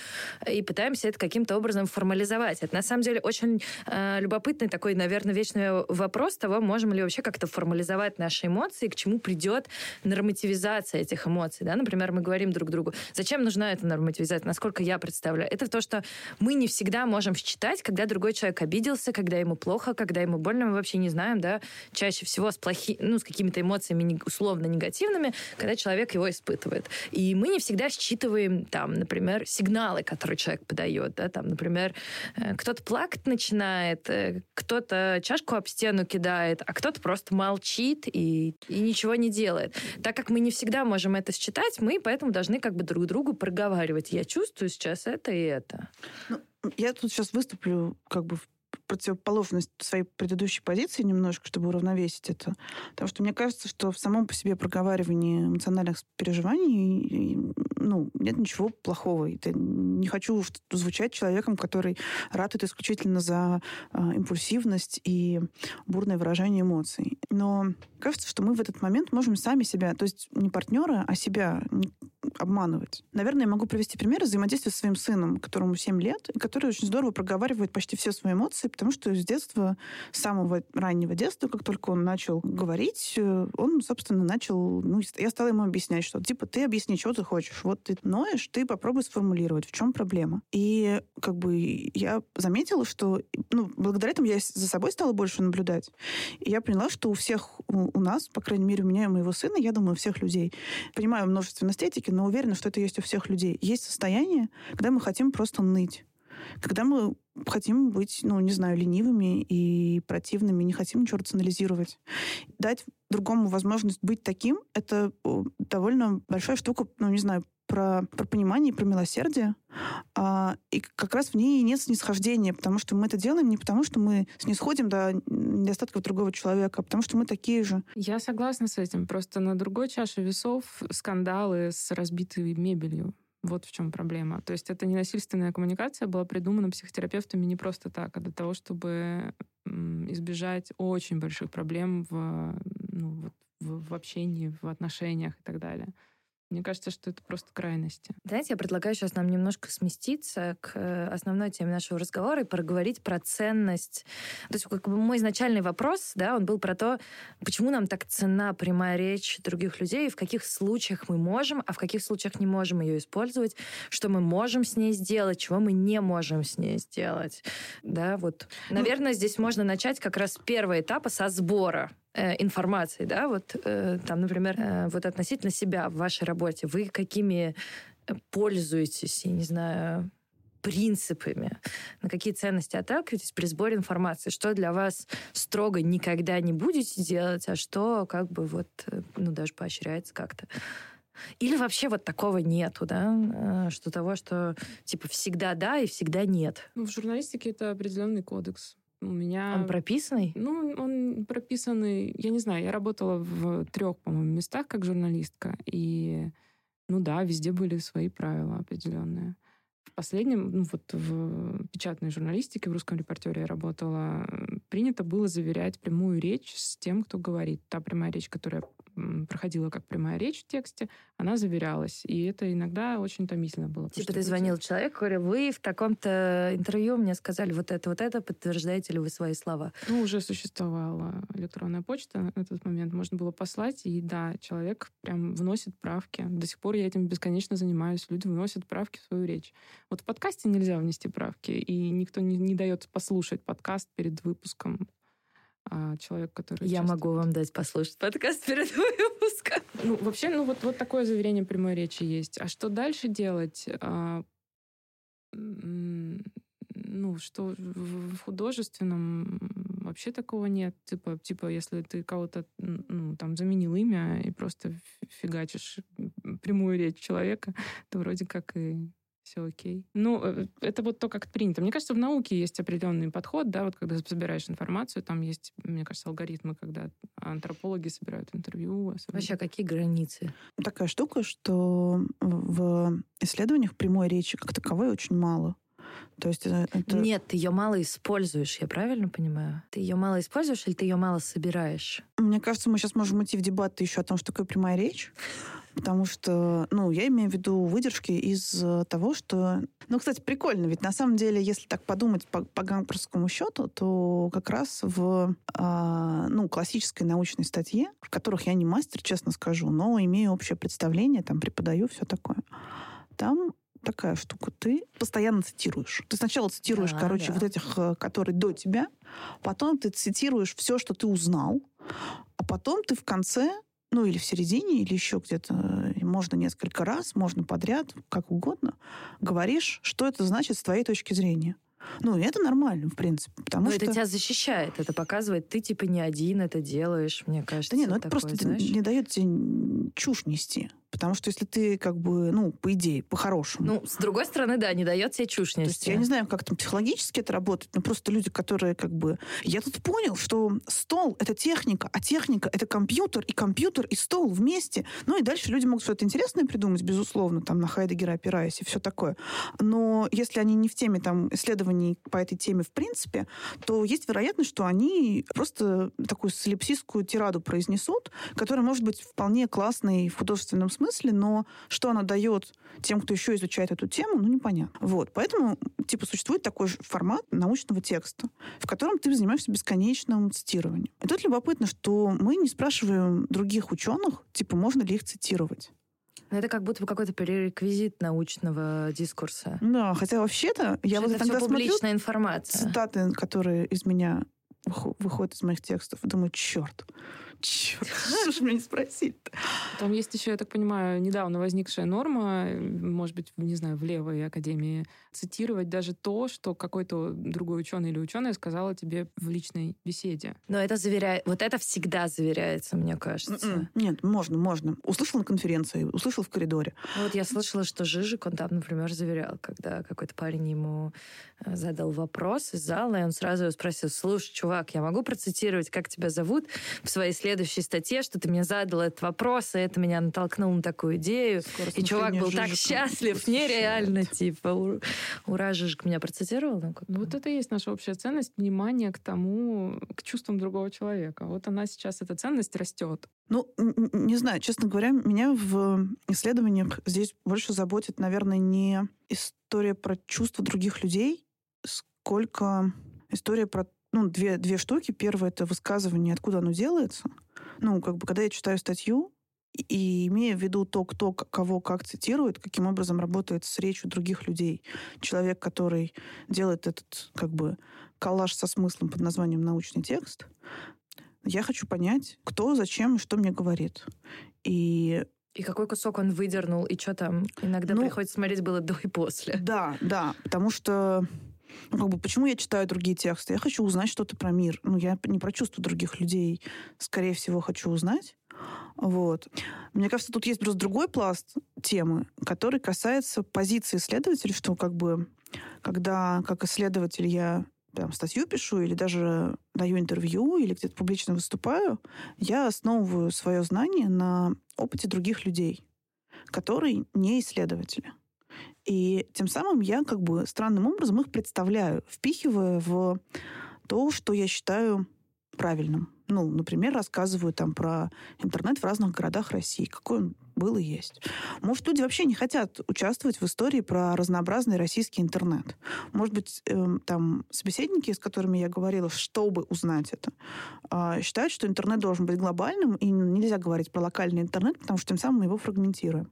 и пытаемся это каким-то образом формализовать. Это на самом деле очень э, любопытный такой, наверное, вечный вопрос того, можем ли вообще как-то формализовать наши эмоции, к чему придет нормативизация этих эмоций. Да? Например, мы говорим друг другу, зачем нужна эта нормативизация, насколько я представляю. Это то, что мы не всегда можем считать, когда другой человек обиделся, когда ему плохо, когда ему больно, мы вообще не знаем, да, чаще всего с плохи, ну, с какими-то эмоциями условно негативными, когда человек его испытывает. И мы не всегда считываем, там, например, сигналы, которые человек подает, да, там, например, э, кто-то плакать начинает, э, кто-то чашку об стену кидает, а кто-то просто молчит и, и ничего не делает. Так как мы не всегда можем это считать, мы поэтому должны как бы друг другу проговаривать. Я чувствую сейчас это и это. Ну, я тут сейчас выступлю как бы в противоположность своей предыдущей позиции немножко, чтобы уравновесить это. Потому что мне кажется, что в самом по себе проговаривании эмоциональных переживаний ну, нет ничего плохого. Это не хочу звучать человеком, который это исключительно за э, импульсивность и бурное выражение эмоций. Но кажется, что мы в этот момент можем сами себя, то есть не партнера, а себя обманывать. Наверное, я могу привести пример взаимодействия с своим сыном, которому 7 лет, и который очень здорово проговаривает почти все свои эмоции, потому что с детства, с самого раннего детства, как только он начал говорить, э, он, собственно, начал... Ну, я стала ему объяснять, что, типа, ты объясни, что ты хочешь. Вот ты ноешь, ты попробуй сформулировать, в чем проблема. И, как бы, я заметила, что, ну, благодаря этому я за собой стала больше наблюдать. И я поняла, что у всех у нас, по крайней мере, у меня и моего сына, я думаю, у всех людей, понимаю множественность этики, но уверена, что это есть у всех людей. Есть состояние, когда мы хотим просто ныть. Когда мы хотим быть, ну, не знаю, ленивыми и противными, не хотим ничего рационализировать. Дать другому возможность быть таким, это довольно большая штука, ну, не знаю, про, про понимание, про милосердие. А, и как раз в ней нет снисхождения, потому что мы это делаем не потому, что мы снисходим до недостатков другого человека, а потому что мы такие же. Я согласна с этим. Просто на другой чаше весов скандалы с разбитой мебелью. Вот в чем проблема. То есть это ненасильственная коммуникация была придумана психотерапевтами не просто так, а для того, чтобы избежать очень больших проблем в, ну, в, в общении, в отношениях и так далее. Мне кажется, что это просто крайности. Знаете, я предлагаю сейчас нам немножко сместиться к э, основной теме нашего разговора и проговорить про ценность. То есть как бы мой изначальный вопрос, да, он был про то, почему нам так цена прямая речь других людей, в каких случаях мы можем, а в каких случаях не можем ее использовать, что мы можем с ней сделать, чего мы не можем с ней сделать. Да, вот. Ну, Наверное, здесь можно начать как раз с первого этапа со сбора Э, информации, да, вот э, там, например, э, вот относительно себя в вашей работе, вы какими пользуетесь, я не знаю, принципами, на какие ценности отталкиваетесь при сборе информации, что для вас строго никогда не будете делать, а что как бы вот, ну, даже поощряется как-то. Или вообще вот такого нету, да, что того, что типа всегда да и всегда нет. Ну, в журналистике это определенный кодекс. У меня... Он прописанный? Ну, он прописанный... Я не знаю, я работала в трех, по-моему, местах как журналистка. И, ну да, везде были свои правила определенные. В последнем, ну вот в печатной журналистике, в русском репортере я работала, принято было заверять прямую речь с тем, кто говорит. Та прямая речь, которая проходила как прямая речь в тексте, она заверялась. И это иногда очень томительно было. Типа ты звонил человеку, говорил, вы в таком-то интервью мне сказали вот это, вот это, подтверждаете ли вы свои слова? Ну, уже существовала электронная почта на этот момент, можно было послать, и да, человек прям вносит правки. До сих пор я этим бесконечно занимаюсь. Люди вносят правки в свою речь. Вот в подкасте нельзя внести правки, и никто не, не дает послушать подкаст перед выпуском а человек, который... Я могу вам дать послушать подкаст перед выпуском. Ну, вообще, ну вот, вот такое заверение прямой речи есть. А что дальше делать? А, ну, что в художественном вообще такого нет. Типа, типа если ты кого-то ну, там заменил имя и просто фигачишь прямую речь человека, то вроде как и все окей. Ну, э, это вот то, как принято. Мне кажется, в науке есть определенный подход, да, вот когда собираешь информацию, там есть, мне кажется, алгоритмы, когда антропологи собирают интервью. Особенно. Вообще, какие границы? Такая штука, что в исследованиях прямой речи как таковой очень мало. То есть э, это... Нет, ты ее мало используешь, я правильно понимаю? Ты ее мало используешь или ты ее мало собираешь? Мне кажется, мы сейчас можем идти в дебаты еще о том, что такое прямая речь. Потому что, ну, я имею в виду выдержки из э, того, что... Ну, кстати, прикольно, ведь на самом деле, если так подумать по, по гамперскому счету, то как раз в, э, ну, классической научной статье, в которых я не мастер, честно скажу, но имею общее представление, там преподаю, все такое, там такая штука. Ты постоянно цитируешь. Ты сначала цитируешь, да, короче, да. вот этих, э, которые до тебя, потом ты цитируешь все, что ты узнал, а потом ты в конце ну или в середине, или еще где-то, можно несколько раз, можно подряд, как угодно, говоришь, что это значит с твоей точки зрения. Ну, это нормально, в принципе. Потому Но что... это тебя защищает, это показывает, ты типа не один это делаешь, мне кажется. Да нет, ну это такое, просто знаешь? не дает тебе чушь нести. Потому что если ты, как бы, ну, по идее, по-хорошему. Ну, с другой стороны, да, не дает себе чушь нести. То есть я не знаю, как там психологически это работает, но просто люди, которые, как бы... Я тут понял, что стол — это техника, а техника — это компьютер, и компьютер, и стол вместе. Ну, и дальше люди могут что-то интересное придумать, безусловно, там, на Хайдегера опираясь и все такое. Но если они не в теме, там, исследований по этой теме в принципе, то есть вероятность, что они просто такую солипсистскую тираду произнесут, которая может быть вполне классной в художественном смысле, смысле, но что она дает тем, кто еще изучает эту тему, ну, непонятно. Вот. Поэтому, типа, существует такой же формат научного текста, в котором ты занимаешься бесконечным цитированием. И тут любопытно, что мы не спрашиваем других ученых, типа, можно ли их цитировать. Но это как будто бы какой-то пререквизит научного дискурса. Да, хотя вообще-то я вот иногда смотрю информация. цитаты, которые из меня выходят из моих текстов, думаю, черт, Черт, что ж меня не спросить Там есть еще, я так понимаю, недавно возникшая норма, может быть, не знаю, в левой академии, цитировать даже то, что какой-то другой ученый или ученая сказала тебе в личной беседе. Но это заверяет, вот это всегда заверяется, мне кажется. М-м. Нет, можно, можно. Услышал на конференции, услышал в коридоре. Вот я слышала, что Жижик, он там, например, заверял, когда какой-то парень ему э, задал вопрос из зала, и он сразу спросил, слушай, чувак, я могу процитировать, как тебя зовут в своей следующей статье, что ты мне задал этот вопрос, и это меня натолкнуло на такую идею. И чувак был так счастлив, нереально, типа, ура, Жижик меня процитировал. Ну, ну, вот это и есть наша общая ценность, внимание к тому, к чувствам другого человека. Вот она сейчас, эта ценность растет. Ну, не знаю, честно говоря, меня в исследованиях здесь больше заботит, наверное, не история про чувства других людей, сколько история про ну, две, две штуки. Первое — это высказывание, откуда оно делается. Ну, как бы, когда я читаю статью, и, и имея в виду то, кто кого как цитирует, каким образом работает с речью других людей. Человек, который делает этот, как бы, коллаж со смыслом под названием «научный текст», я хочу понять, кто, зачем и что мне говорит. И и какой кусок он выдернул, и что там? Иногда ну, приходится смотреть было до и после. Да, да, потому что ну, как бы, почему я читаю другие тексты? Я хочу узнать что-то про мир. Ну, я не про чувства других людей, скорее всего, хочу узнать. Вот. Мне кажется, тут есть просто другой пласт темы, который касается позиции исследователя, что как бы, когда как исследователь я прям статью пишу или даже даю интервью или где-то публично выступаю, я основываю свое знание на опыте других людей, которые не исследователи. И тем самым я как бы странным образом их представляю, впихивая в то, что я считаю правильным, ну, например, рассказываю там про интернет в разных городах России, какой он был и есть. Может, люди вообще не хотят участвовать в истории про разнообразный российский интернет. Может быть, э, там собеседники, с которыми я говорила, чтобы узнать это, э, считают, что интернет должен быть глобальным, и нельзя говорить про локальный интернет, потому что тем самым мы его фрагментируем.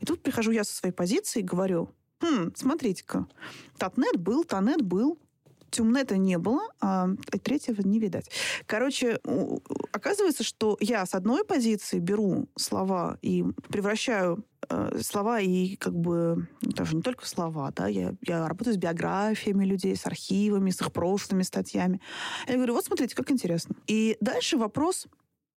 И тут прихожу я со своей позиции и говорю, хм, смотрите-ка, Татнет был, Танет был, Тюмнета не было, а третьего не видать. Короче, оказывается, что я с одной позиции беру слова и превращаю э, слова и как бы даже не только слова, да, я, я работаю с биографиями людей, с архивами, с их прошлыми статьями. Я говорю, вот смотрите, как интересно. И дальше вопрос,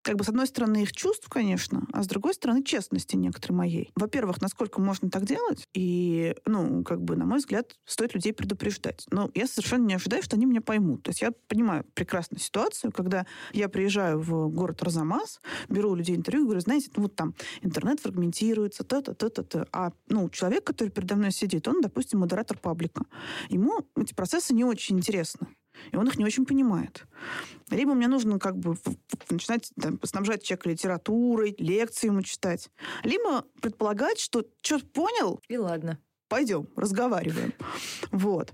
как бы, с одной стороны, их чувств, конечно, а с другой стороны, честности некоторой моей. Во-первых, насколько можно так делать, и, ну, как бы, на мой взгляд, стоит людей предупреждать. Но я совершенно не ожидаю, что они меня поймут. То есть я понимаю прекрасно ситуацию, когда я приезжаю в город Розамас, беру у людей интервью и говорю, знаете, ну, вот там интернет фрагментируется, то-то, то-то, то. А, ну, человек, который передо мной сидит, он, допустим, модератор паблика. Ему эти процессы не очень интересны и он их не очень понимает. Либо мне нужно как бы начинать там, снабжать человека литературой, лекции ему читать. Либо предполагать, что что понял. И ладно. Пойдем, разговариваем. Вот.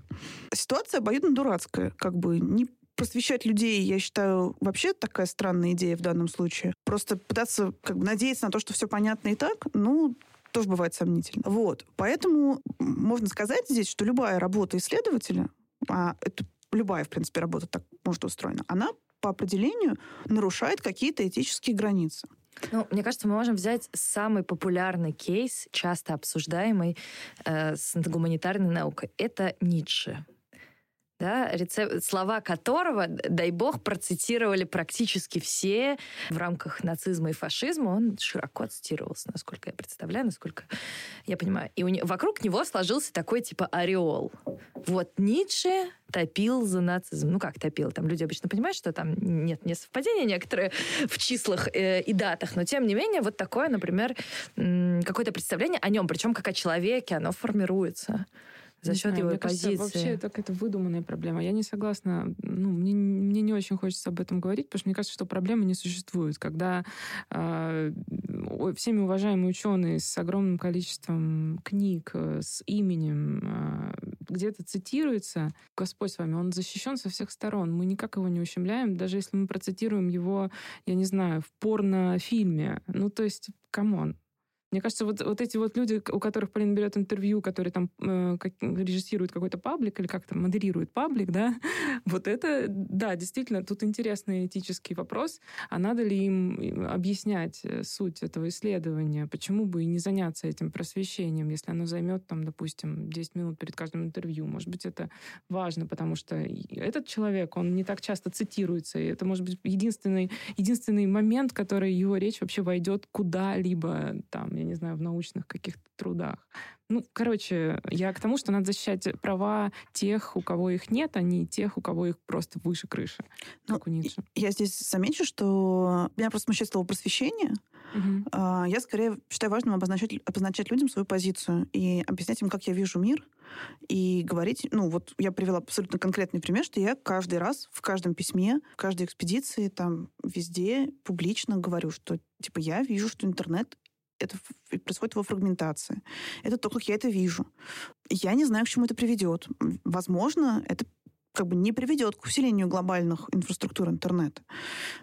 Ситуация обоюдно дурацкая. Как бы не просвещать людей, я считаю, вообще такая странная идея в данном случае. Просто пытаться как бы надеяться на то, что все понятно и так, ну, тоже бывает сомнительно. Вот. Поэтому можно сказать здесь, что любая работа исследователя, а это любая, в принципе, работа так может устроена, она по определению нарушает какие-то этические границы. Ну, мне кажется, мы можем взять самый популярный кейс, часто обсуждаемый э, с гуманитарной наукой. Это Ницше да, рецепт, слова которого, дай бог, процитировали практически все в рамках нацизма и фашизма. Он широко цитировался, насколько я представляю, насколько я понимаю. И у не, вокруг него сложился такой типа ореол. Вот Ницше топил за нацизм. Ну как топил? Там люди обычно понимают, что там нет несовпадения некоторые в числах э, и датах, но тем не менее вот такое, например, какое-то представление о нем, причем как о человеке, оно формируется за счет его мне позиции. Кажется, вообще это какая-то выдуманная проблема. Я не согласна, ну, мне, мне не очень хочется об этом говорить, потому что мне кажется, что проблемы не существует. Когда э, всеми уважаемые ученые с огромным количеством книг, э, с именем э, где-то цитируется, Господь с вами, он защищен со всех сторон. Мы никак его не ущемляем, даже если мы процитируем его, я не знаю, в порнофильме. Ну, то есть, come on, мне кажется, вот, вот эти вот люди, у которых Полина берет интервью, которые там э, как, режиссируют какой-то паблик или как-то модерируют паблик, да, вот это, да, действительно, тут интересный этический вопрос, а надо ли им объяснять э, суть этого исследования, почему бы и не заняться этим просвещением, если оно займет, там, допустим, 10 минут перед каждым интервью. Может быть, это важно, потому что этот человек, он не так часто цитируется, и это, может быть, единственный, единственный момент, который его речь вообще войдет куда-либо там, я не знаю, в научных каких-то трудах. Ну, короче, я к тому, что надо защищать права тех, у кого их нет, а не тех, у кого их просто выше крыши, ну, как у Ницше. Я здесь замечу, что меня просто смущает слово просвещение. Угу. Я скорее считаю важным обозначать, обозначать людям свою позицию и объяснять им, как я вижу мир, и говорить, ну вот я привела абсолютно конкретный пример, что я каждый раз в каждом письме, в каждой экспедиции, там везде публично говорю, что типа я вижу, что интернет это происходит его фрагментация. Это то, как я это вижу. Я не знаю, к чему это приведет. Возможно, это как бы не приведет к усилению глобальных инфраструктур интернета.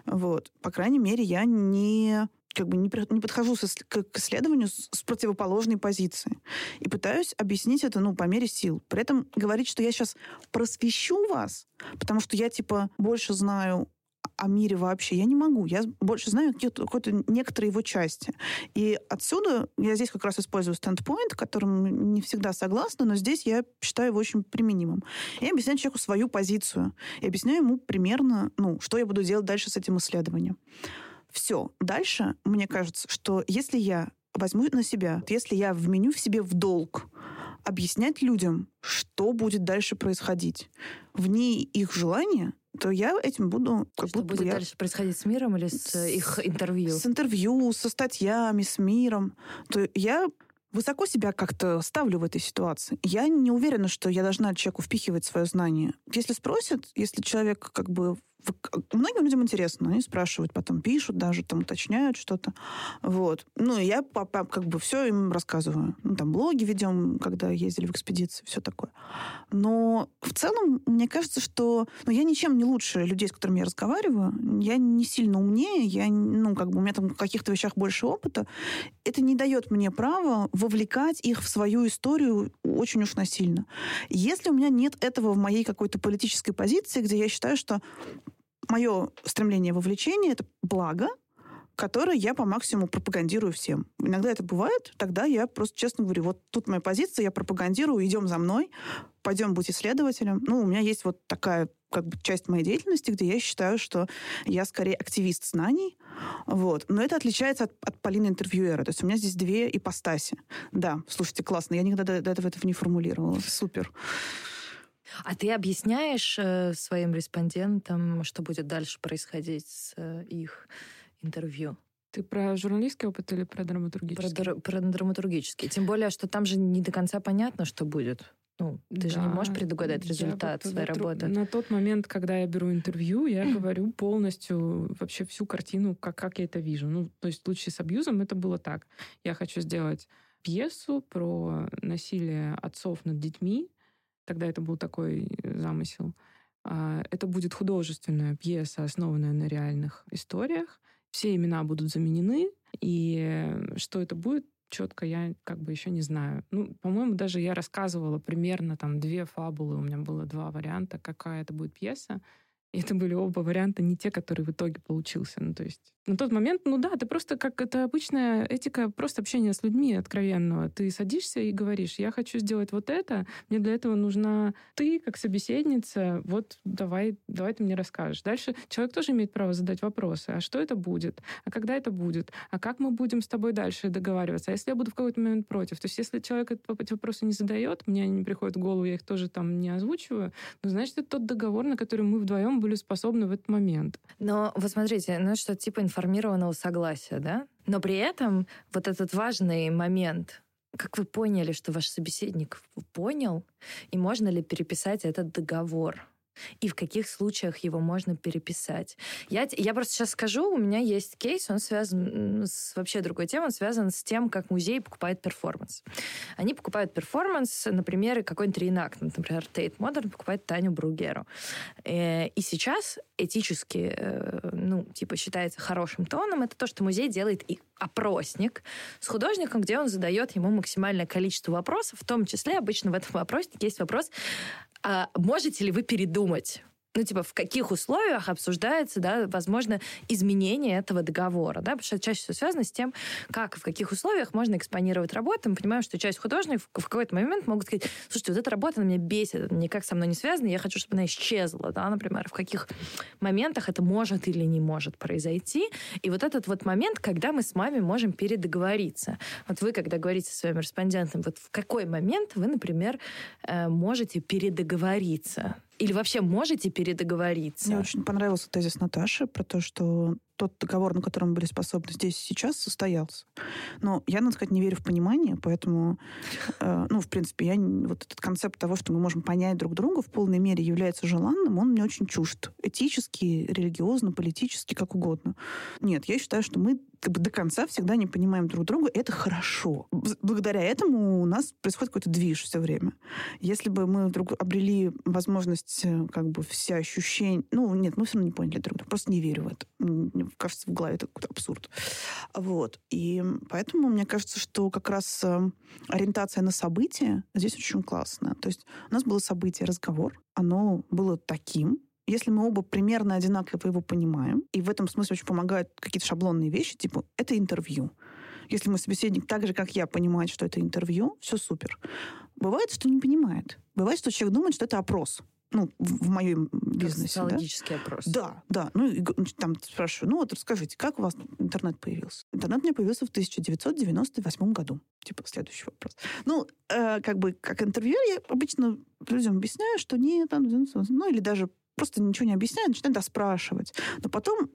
Вот. По крайней мере, я не как бы не, не подхожу с, к, к исследованию с, с противоположной позиции. И пытаюсь объяснить это, ну, по мере сил. При этом говорить, что я сейчас просвещу вас, потому что я, типа, больше знаю о мире вообще я не могу. Я больше знаю какие-то некоторые его части. И отсюда я здесь как раз использую стендпоинт, которым не всегда согласна, но здесь я считаю его очень применимым. Я объясняю человеку свою позицию. И объясняю ему примерно, ну, что я буду делать дальше с этим исследованием. Все. Дальше, мне кажется, что если я возьму на себя, если я вменю в себе в долг объяснять людям, что будет дальше происходить, вне их желания, то я этим буду... Как что будет я... дальше происходить с миром или с, с их интервью? С интервью, со статьями, с миром. То я высоко себя как-то ставлю в этой ситуации. Я не уверена, что я должна человеку впихивать свое знание. Если спросят, если человек как бы многим людям интересно, они спрашивают, потом пишут даже, там уточняют что-то. Вот. Ну, я как бы все им рассказываю. Ну, там блоги ведем, когда ездили в экспедиции, все такое. Но в целом, мне кажется, что ну, я ничем не лучше людей, с которыми я разговариваю. Я не сильно умнее, я, ну, как бы у меня там в каких-то вещах больше опыта. Это не дает мне права вовлекать их в свою историю очень уж насильно. Если у меня нет этого в моей какой-то политической позиции, где я считаю, что мое стремление вовлечения — это благо, которое я по максимуму пропагандирую всем. Иногда это бывает, тогда я просто честно говорю, вот тут моя позиция, я пропагандирую, идем за мной, пойдем быть исследователем. Ну, у меня есть вот такая как бы часть моей деятельности, где я считаю, что я скорее активист знаний, вот. Но это отличается от, от Полины интервьюера. То есть у меня здесь две ипостаси. Да, слушайте, классно. Я никогда до, до этого этого не формулировала. Супер. А ты объясняешь э, своим респондентам, что будет дальше происходить с э, их интервью? Ты про журналистский опыт или про драматургический? Про, про драматургический. Тем более, что там же не до конца понятно, что будет. Ну, ты да, же не можешь предугадать результат вот своей работы. На тот момент, когда я беру интервью, я говорю полностью вообще всю картину, как, как я это вижу. Ну, то есть в случае с абьюзом это было так. Я хочу сделать пьесу про насилие отцов над детьми, Тогда это был такой э, замысел. А, это будет художественная пьеса, основанная на реальных историях. Все имена будут заменены, и э, что это будет, четко я как бы еще не знаю. Ну, по-моему, даже я рассказывала примерно там две фабулы, у меня было два варианта, какая это будет пьеса. И это были оба варианта не те, которые в итоге получился. Ну, то есть на тот момент, ну да, ты просто как это обычная этика просто общения с людьми откровенного. Ты садишься и говоришь, я хочу сделать вот это, мне для этого нужна ты как собеседница, вот давай, давай ты мне расскажешь. Дальше человек тоже имеет право задать вопросы. А что это будет? А когда это будет? А как мы будем с тобой дальше договариваться? А если я буду в какой-то момент против? То есть если человек эти вопросы не задает, мне они не приходят в голову, я их тоже там не озвучиваю, ну, значит, это тот договор, на который мы вдвоем были способны в этот момент. Но вот смотрите, ну что типа информированного согласия, да? Но при этом вот этот важный момент, как вы поняли, что ваш собеседник понял, и можно ли переписать этот договор? И в каких случаях его можно переписать. Я, я просто сейчас скажу, у меня есть кейс, он связан с вообще другой темой, он связан с тем, как музей покупает перформанс. Они покупают перформанс, например, какой-нибудь реинакт, например, Tate Modern покупает Таню Бругеру. Э, и сейчас этически, э, ну, типа, считается хорошим тоном, это то, что музей делает и опросник с художником, где он задает ему максимальное количество вопросов, в том числе обычно в этом опроснике есть вопрос, а можете ли вы передумать? Ну, типа, в каких условиях обсуждается, да, возможно, изменение этого договора, да, потому что это чаще всего связано с тем, как, в каких условиях можно экспонировать работу. Мы понимаем, что часть художников в какой-то момент могут сказать, слушайте, вот эта работа, она меня бесит, никак со мной не связана, я хочу, чтобы она исчезла, да, например, в каких моментах это может или не может произойти. И вот этот вот момент, когда мы с вами можем передоговориться. Вот вы, когда говорите со своим респондентом, вот в какой момент вы, например, э, можете передоговориться? Или вообще можете передоговориться? Мне очень понравился тезис Наташи про то, что тот договор, на котором мы были способны здесь сейчас, состоялся. Но я, надо сказать, не верю в понимание, поэтому, э, ну, в принципе, я вот этот концепт того, что мы можем понять друг друга в полной мере является желанным, он мне очень чужд. Этически, религиозно, политически, как угодно. Нет, я считаю, что мы как бы до конца всегда не понимаем друг друга, это хорошо. Благодаря этому у нас происходит какой-то движ все время. Если бы мы вдруг обрели возможность э, как бы все ощущения... Ну, нет, мы все равно не поняли друг друга. Просто не верю в это кажется, в голове это какой-то абсурд. Вот. И поэтому мне кажется, что как раз э, ориентация на события здесь очень классная. То есть у нас было событие, разговор, оно было таким, если мы оба примерно одинаково его понимаем, и в этом смысле очень помогают какие-то шаблонные вещи, типа это интервью. Если мой собеседник так же, как я, понимает, что это интервью, все супер. Бывает, что не понимает. Бывает, что человек думает, что это опрос ну, в, моем бизнесе. Социологический да? опрос. Да, да. Ну, и, там спрашиваю, ну вот расскажите, как у вас интернет появился? Интернет у меня появился в 1998 году. Типа, следующий вопрос. Ну, э, как бы, как интервьюер я обычно людям объясняю, что нет, ну, или даже просто ничего не объясняю, начинаю доспрашивать. Но потом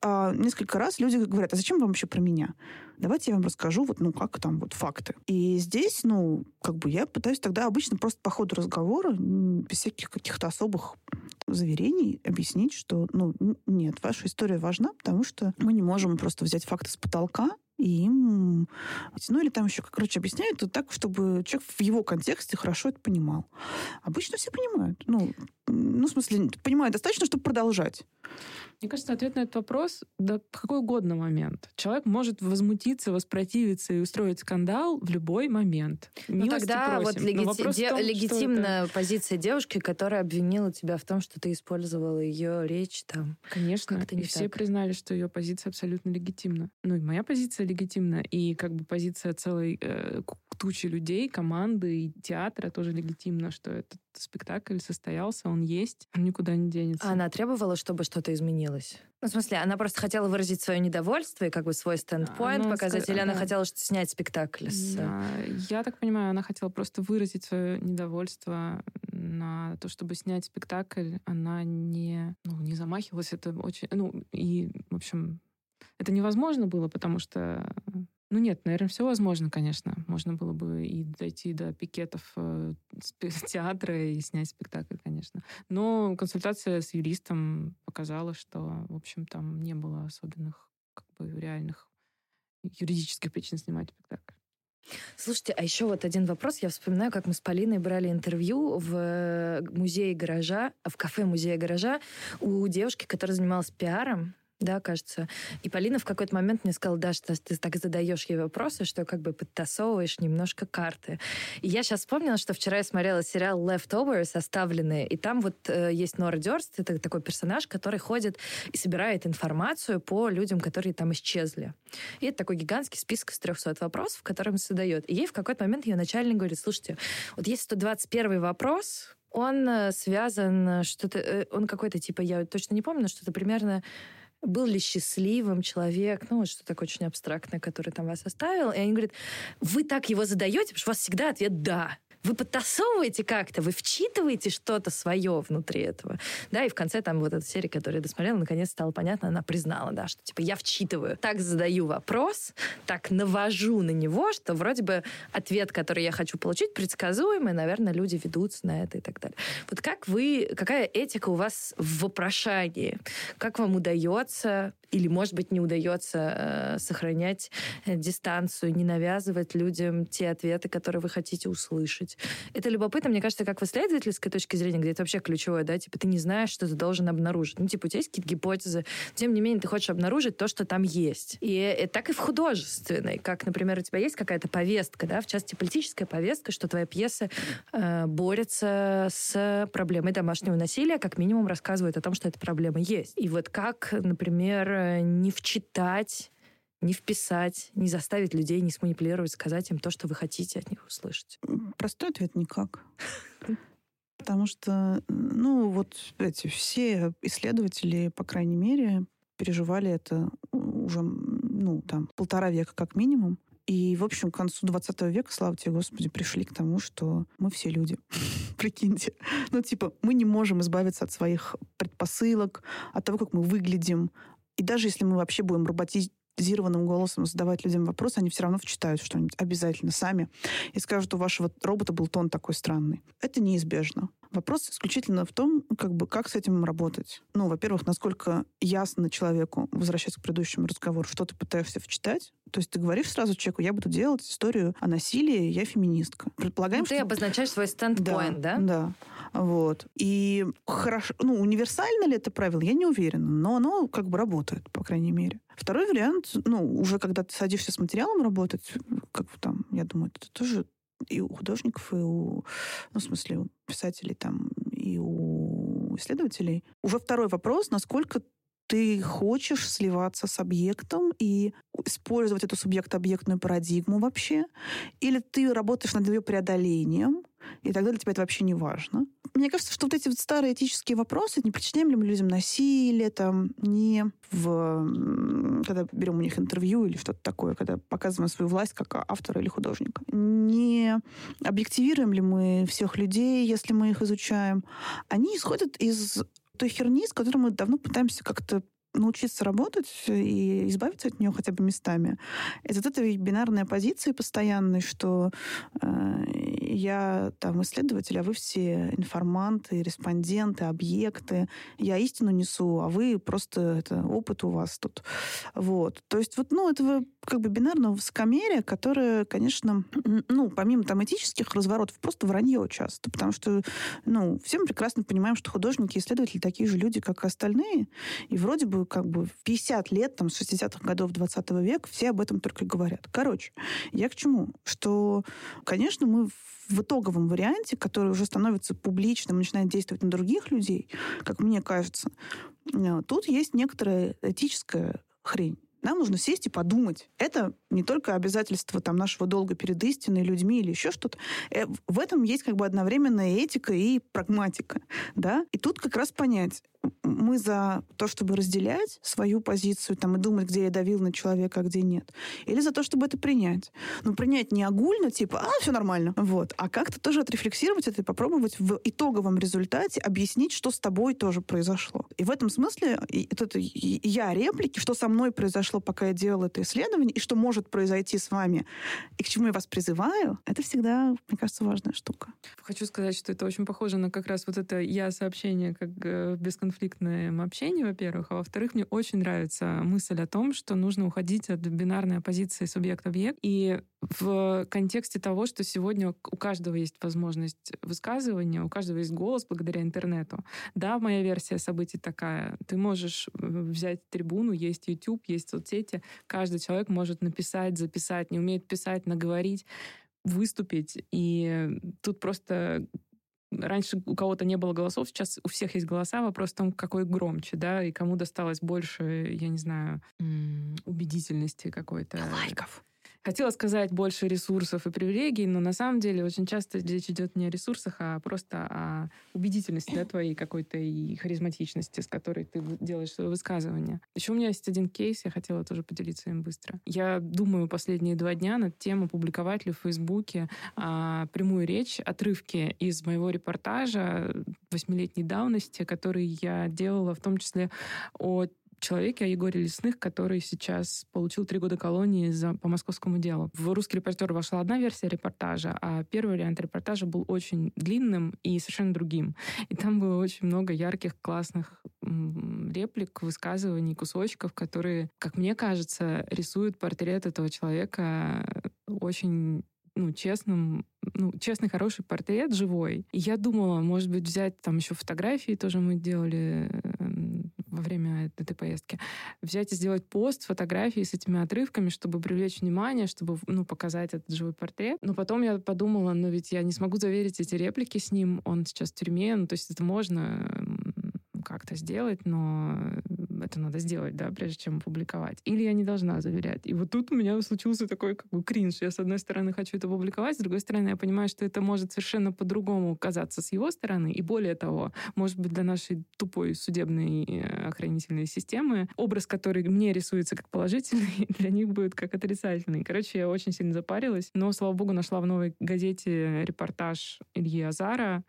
а, несколько раз люди говорят, а зачем вам вообще про меня? Давайте я вам расскажу, вот, ну, как там вот факты. И здесь, ну, как бы я пытаюсь тогда обычно просто по ходу разговора, без всяких каких-то особых заверений объяснить, что, ну, нет, ваша история важна, потому что мы не можем просто взять факты с потолка и им... Ну, или там еще, короче, объясняют это так, чтобы человек в его контексте хорошо это понимал. Обычно все понимают. Ну, ну в смысле, понимают достаточно, чтобы продолжать. Мне кажется, ответ на этот вопрос да, в какой угодно момент. Человек может возмутиться, воспротивиться и устроить скандал в любой момент. Ну тогда просим. вот легити... де... том, легитимная это... позиция девушки, которая обвинила тебя в том, что ты использовала ее речь там. Конечно, и все так. признали, что ее позиция абсолютно легитимна. Ну и моя позиция легитимна, и как бы позиция целой э, тучи людей, команды и театра тоже легитимна, что этот спектакль состоялся, он есть, он никуда не денется. А она требовала, чтобы что-то изменилось? Ну, в смысле, она просто хотела выразить свое недовольство и как бы свой стендпоинт показать, ск... или она да. хотела что снять спектакль? С... Да, я так понимаю, она хотела просто выразить свое недовольство на то, чтобы снять спектакль. Она не, ну, не замахивалась, это очень... Ну, и, в общем, это невозможно было, потому что ну нет, наверное, все возможно, конечно. Можно было бы и дойти до пикетов э, театра и снять спектакль, конечно. Но консультация с юристом показала, что, в общем, там не было особенных как бы реальных юридических причин снимать спектакль. Слушайте, а еще вот один вопрос. Я вспоминаю, как мы с Полиной брали интервью в э, музее гаража, в кафе музея гаража у девушки, которая занималась пиаром да, кажется. И Полина в какой-то момент мне сказала, да, что ты так задаешь ей вопросы, что как бы подтасовываешь немножко карты. И я сейчас вспомнила, что вчера я смотрела сериал Leftovers, оставленные, и там вот э, есть Нора Дёрст, это такой персонаж, который ходит и собирает информацию по людям, которые там исчезли. И это такой гигантский список из 300 вопросов, которые он задает. И ей в какой-то момент ее начальник говорит, слушайте, вот есть 121 вопрос, он э, связан э, что-то, э, он какой-то типа, я точно не помню, но что-то примерно был ли счастливым человек, ну, вот что-то такое очень абстрактное, который там вас оставил. И они говорят, вы так его задаете, потому что у вас всегда ответ «да» вы подтасовываете как-то, вы вчитываете что-то свое внутри этого. Да, и в конце там вот эта серия, которую я досмотрела, наконец стало понятно, она признала, да, что типа я вчитываю. Так задаю вопрос, так навожу на него, что вроде бы ответ, который я хочу получить, предсказуемый, наверное, люди ведутся на это и так далее. Вот как вы, какая этика у вас в вопрошании? Как вам удается или, может быть, не удается э, сохранять э, дистанцию, не навязывать людям те ответы, которые вы хотите услышать. Это любопытно, мне кажется, как в исследовательской точке зрения, где это вообще ключевое, да, типа ты не знаешь, что ты должен обнаружить. Ну, типа у тебя есть какие-то гипотезы, тем не менее ты хочешь обнаружить то, что там есть. И, и э, так и в художественной, как, например, у тебя есть какая-то повестка, да, в частности, политическая повестка, что твоя пьеса э, борется с проблемой домашнего насилия, как минимум рассказывает о том, что эта проблема есть. И вот как, например, не вчитать, не вписать, не заставить людей не сманипулировать, сказать им то, что вы хотите от них услышать? Простой ответ — никак. Потому что, ну, вот эти все исследователи, по крайней мере, переживали это уже, ну, там, полтора века как минимум. И, в общем, к концу 20 века, слава тебе, Господи, пришли к тому, что мы все люди. Прикиньте. Ну, типа, мы не можем избавиться от своих предпосылок, от того, как мы выглядим, и даже если мы вообще будем роботизированным голосом задавать людям вопросы, они все равно вчитают что-нибудь обязательно сами и скажут, у вашего робота был тон такой странный. Это неизбежно. Вопрос исключительно в том, как бы, как с этим работать. Ну, во-первых, насколько ясно человеку, возвращаясь к предыдущему разговору, что ты пытаешься вчитать. То есть ты говоришь сразу человеку, я буду делать историю о насилии, я феминистка. Предполагаем, ну, ты что... обозначаешь свой стендпоинт, да? Да, да. Вот. И хорошо, ну, универсально ли это правило, я не уверена, но оно как бы работает, по крайней мере. Второй вариант, ну, уже когда ты садишься с материалом работать, как там, я думаю, это тоже и у художников, и у, ну, в смысле, у писателей там, и у исследователей. Уже второй вопрос, насколько ты хочешь сливаться с объектом и использовать эту субъект-объектную парадигму вообще, или ты работаешь над ее преодолением, и тогда для тебя это вообще не важно. Мне кажется, что вот эти вот старые этические вопросы, не причиняем ли мы людям насилие, там, не в... Когда берем у них интервью или что-то такое, когда показываем свою власть как автора или художника. Не объективируем ли мы всех людей, если мы их изучаем. Они исходят из той херни, с которой мы давно пытаемся как-то научиться работать и избавиться от нее хотя бы местами, это вот эта бинарная позиция постоянной, что э, я там исследователь, а вы все информанты, респонденты, объекты. Я истину несу, а вы просто это опыт у вас тут. Вот. То есть вот, ну, этого как бы бинарного высокомерия, которое, конечно, ну, помимо там этических разворотов, просто вранье часто, потому что, ну, все мы прекрасно понимаем, что художники и исследователи такие же люди, как и остальные, и вроде бы как бы в 50 лет, там, с 60-х годов 20 века все об этом только говорят. Короче, я к чему? Что, конечно, мы в итоговом варианте, который уже становится публичным, начинает действовать на других людей, как мне кажется, э, тут есть некоторая этическая хрень. Нам нужно сесть и подумать. Это не только обязательство там, нашего долга перед истиной, людьми или еще что-то. Э, в этом есть как бы одновременная этика и прагматика. Да? И тут как раз понять, мы за то, чтобы разделять свою позицию там, и думать, где я давил на человека, а где нет. Или за то, чтобы это принять. Но принять не огульно, типа, а, все нормально. Вот. А как-то тоже отрефлексировать это и попробовать в итоговом результате объяснить, что с тобой тоже произошло. И в этом смысле это, это я реплики, что со мной произошло, пока я делала это исследование, и что может произойти с вами, и к чему я вас призываю, это всегда, мне кажется, важная штука. Хочу сказать, что это очень похоже на как раз вот это я-сообщение, как э, без бесконфликтном общении, во-первых, а во-вторых, мне очень нравится мысль о том, что нужно уходить от бинарной оппозиции субъект-объект. И в контексте того, что сегодня у каждого есть возможность высказывания, у каждого есть голос благодаря интернету. Да, моя версия событий такая. Ты можешь э, взять трибуну, есть YouTube, есть соцсети. Каждый человек может написать, записать, не умеет писать, наговорить выступить. И тут просто раньше у кого-то не было голосов, сейчас у всех есть голоса, вопрос в том, какой громче, да, и кому досталось больше, я не знаю, убедительности какой-то. Лайков. Хотела сказать больше ресурсов и привилегий, но на самом деле очень часто речь идет не о ресурсах, а просто о убедительности да, твоей какой-то и харизматичности, с которой ты делаешь свое высказывание. Еще у меня есть один кейс, я хотела тоже поделиться им быстро. Я думаю последние два дня над тем, опубликовать ли в Фейсбуке а, прямую речь, отрывки из моего репортажа восьмилетней давности, который я делала в том числе о человеке, о Егоре Лесных, который сейчас получил три года колонии за, по московскому делу. В «Русский репортер» вошла одна версия репортажа, а первый вариант репортажа был очень длинным и совершенно другим. И там было очень много ярких, классных реплик, высказываний, кусочков, которые, как мне кажется, рисуют портрет этого человека очень ну, честным, ну, честный, хороший портрет, живой. И я думала, может быть, взять там еще фотографии, тоже мы делали во время этой поездки, взять и сделать пост, фотографии с этими отрывками, чтобы привлечь внимание, чтобы ну, показать этот живой портрет. Но потом я подумала, ну ведь я не смогу заверить эти реплики с ним, он сейчас в тюрьме, ну то есть это можно как-то сделать, но это надо сделать, да, прежде чем опубликовать. Или я не должна заверять. И вот тут у меня случился такой как бы кринж. Я, с одной стороны, хочу это публиковать, с другой стороны, я понимаю, что это может совершенно по-другому казаться с его стороны. И более того, может быть, для нашей тупой судебной э, охранительной системы образ, который мне рисуется как положительный, для них будет как отрицательный. Короче, я очень сильно запарилась. Но, слава богу, нашла в новой газете репортаж Ильи Азара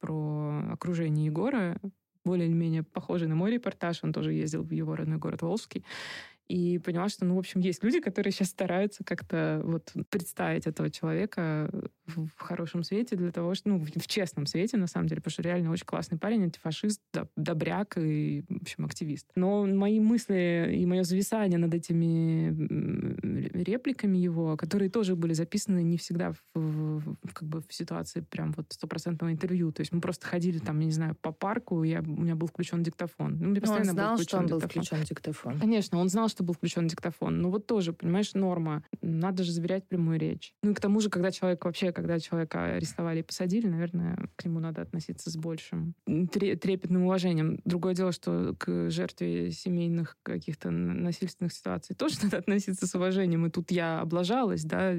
про окружение Егора, более или менее похожий на мой репортаж. Он тоже ездил в его родной город Волжский и поняла, что, ну, в общем, есть люди, которые сейчас стараются как-то вот представить этого человека в, хорошем свете для того, что, ну, в, честном свете, на самом деле, потому что реально очень классный парень, антифашист, добряк и, в общем, активист. Но мои мысли и мое зависание над этими репликами его, которые тоже были записаны не всегда в, в, как бы в ситуации прям вот стопроцентного интервью. То есть мы просто ходили там, я не знаю, по парку, я, у меня был включен диктофон. Ну, он знал, что он был включен диктофон. Конечно, он знал, что был включен диктофон. Ну вот тоже, понимаешь, норма. Надо же заверять прямую речь. Ну и к тому же, когда человек вообще, когда человека арестовали и посадили, наверное, к нему надо относиться с большим трепетным уважением. Другое дело, что к жертве семейных каких-то насильственных ситуаций тоже надо относиться с уважением. И тут я облажалась, да,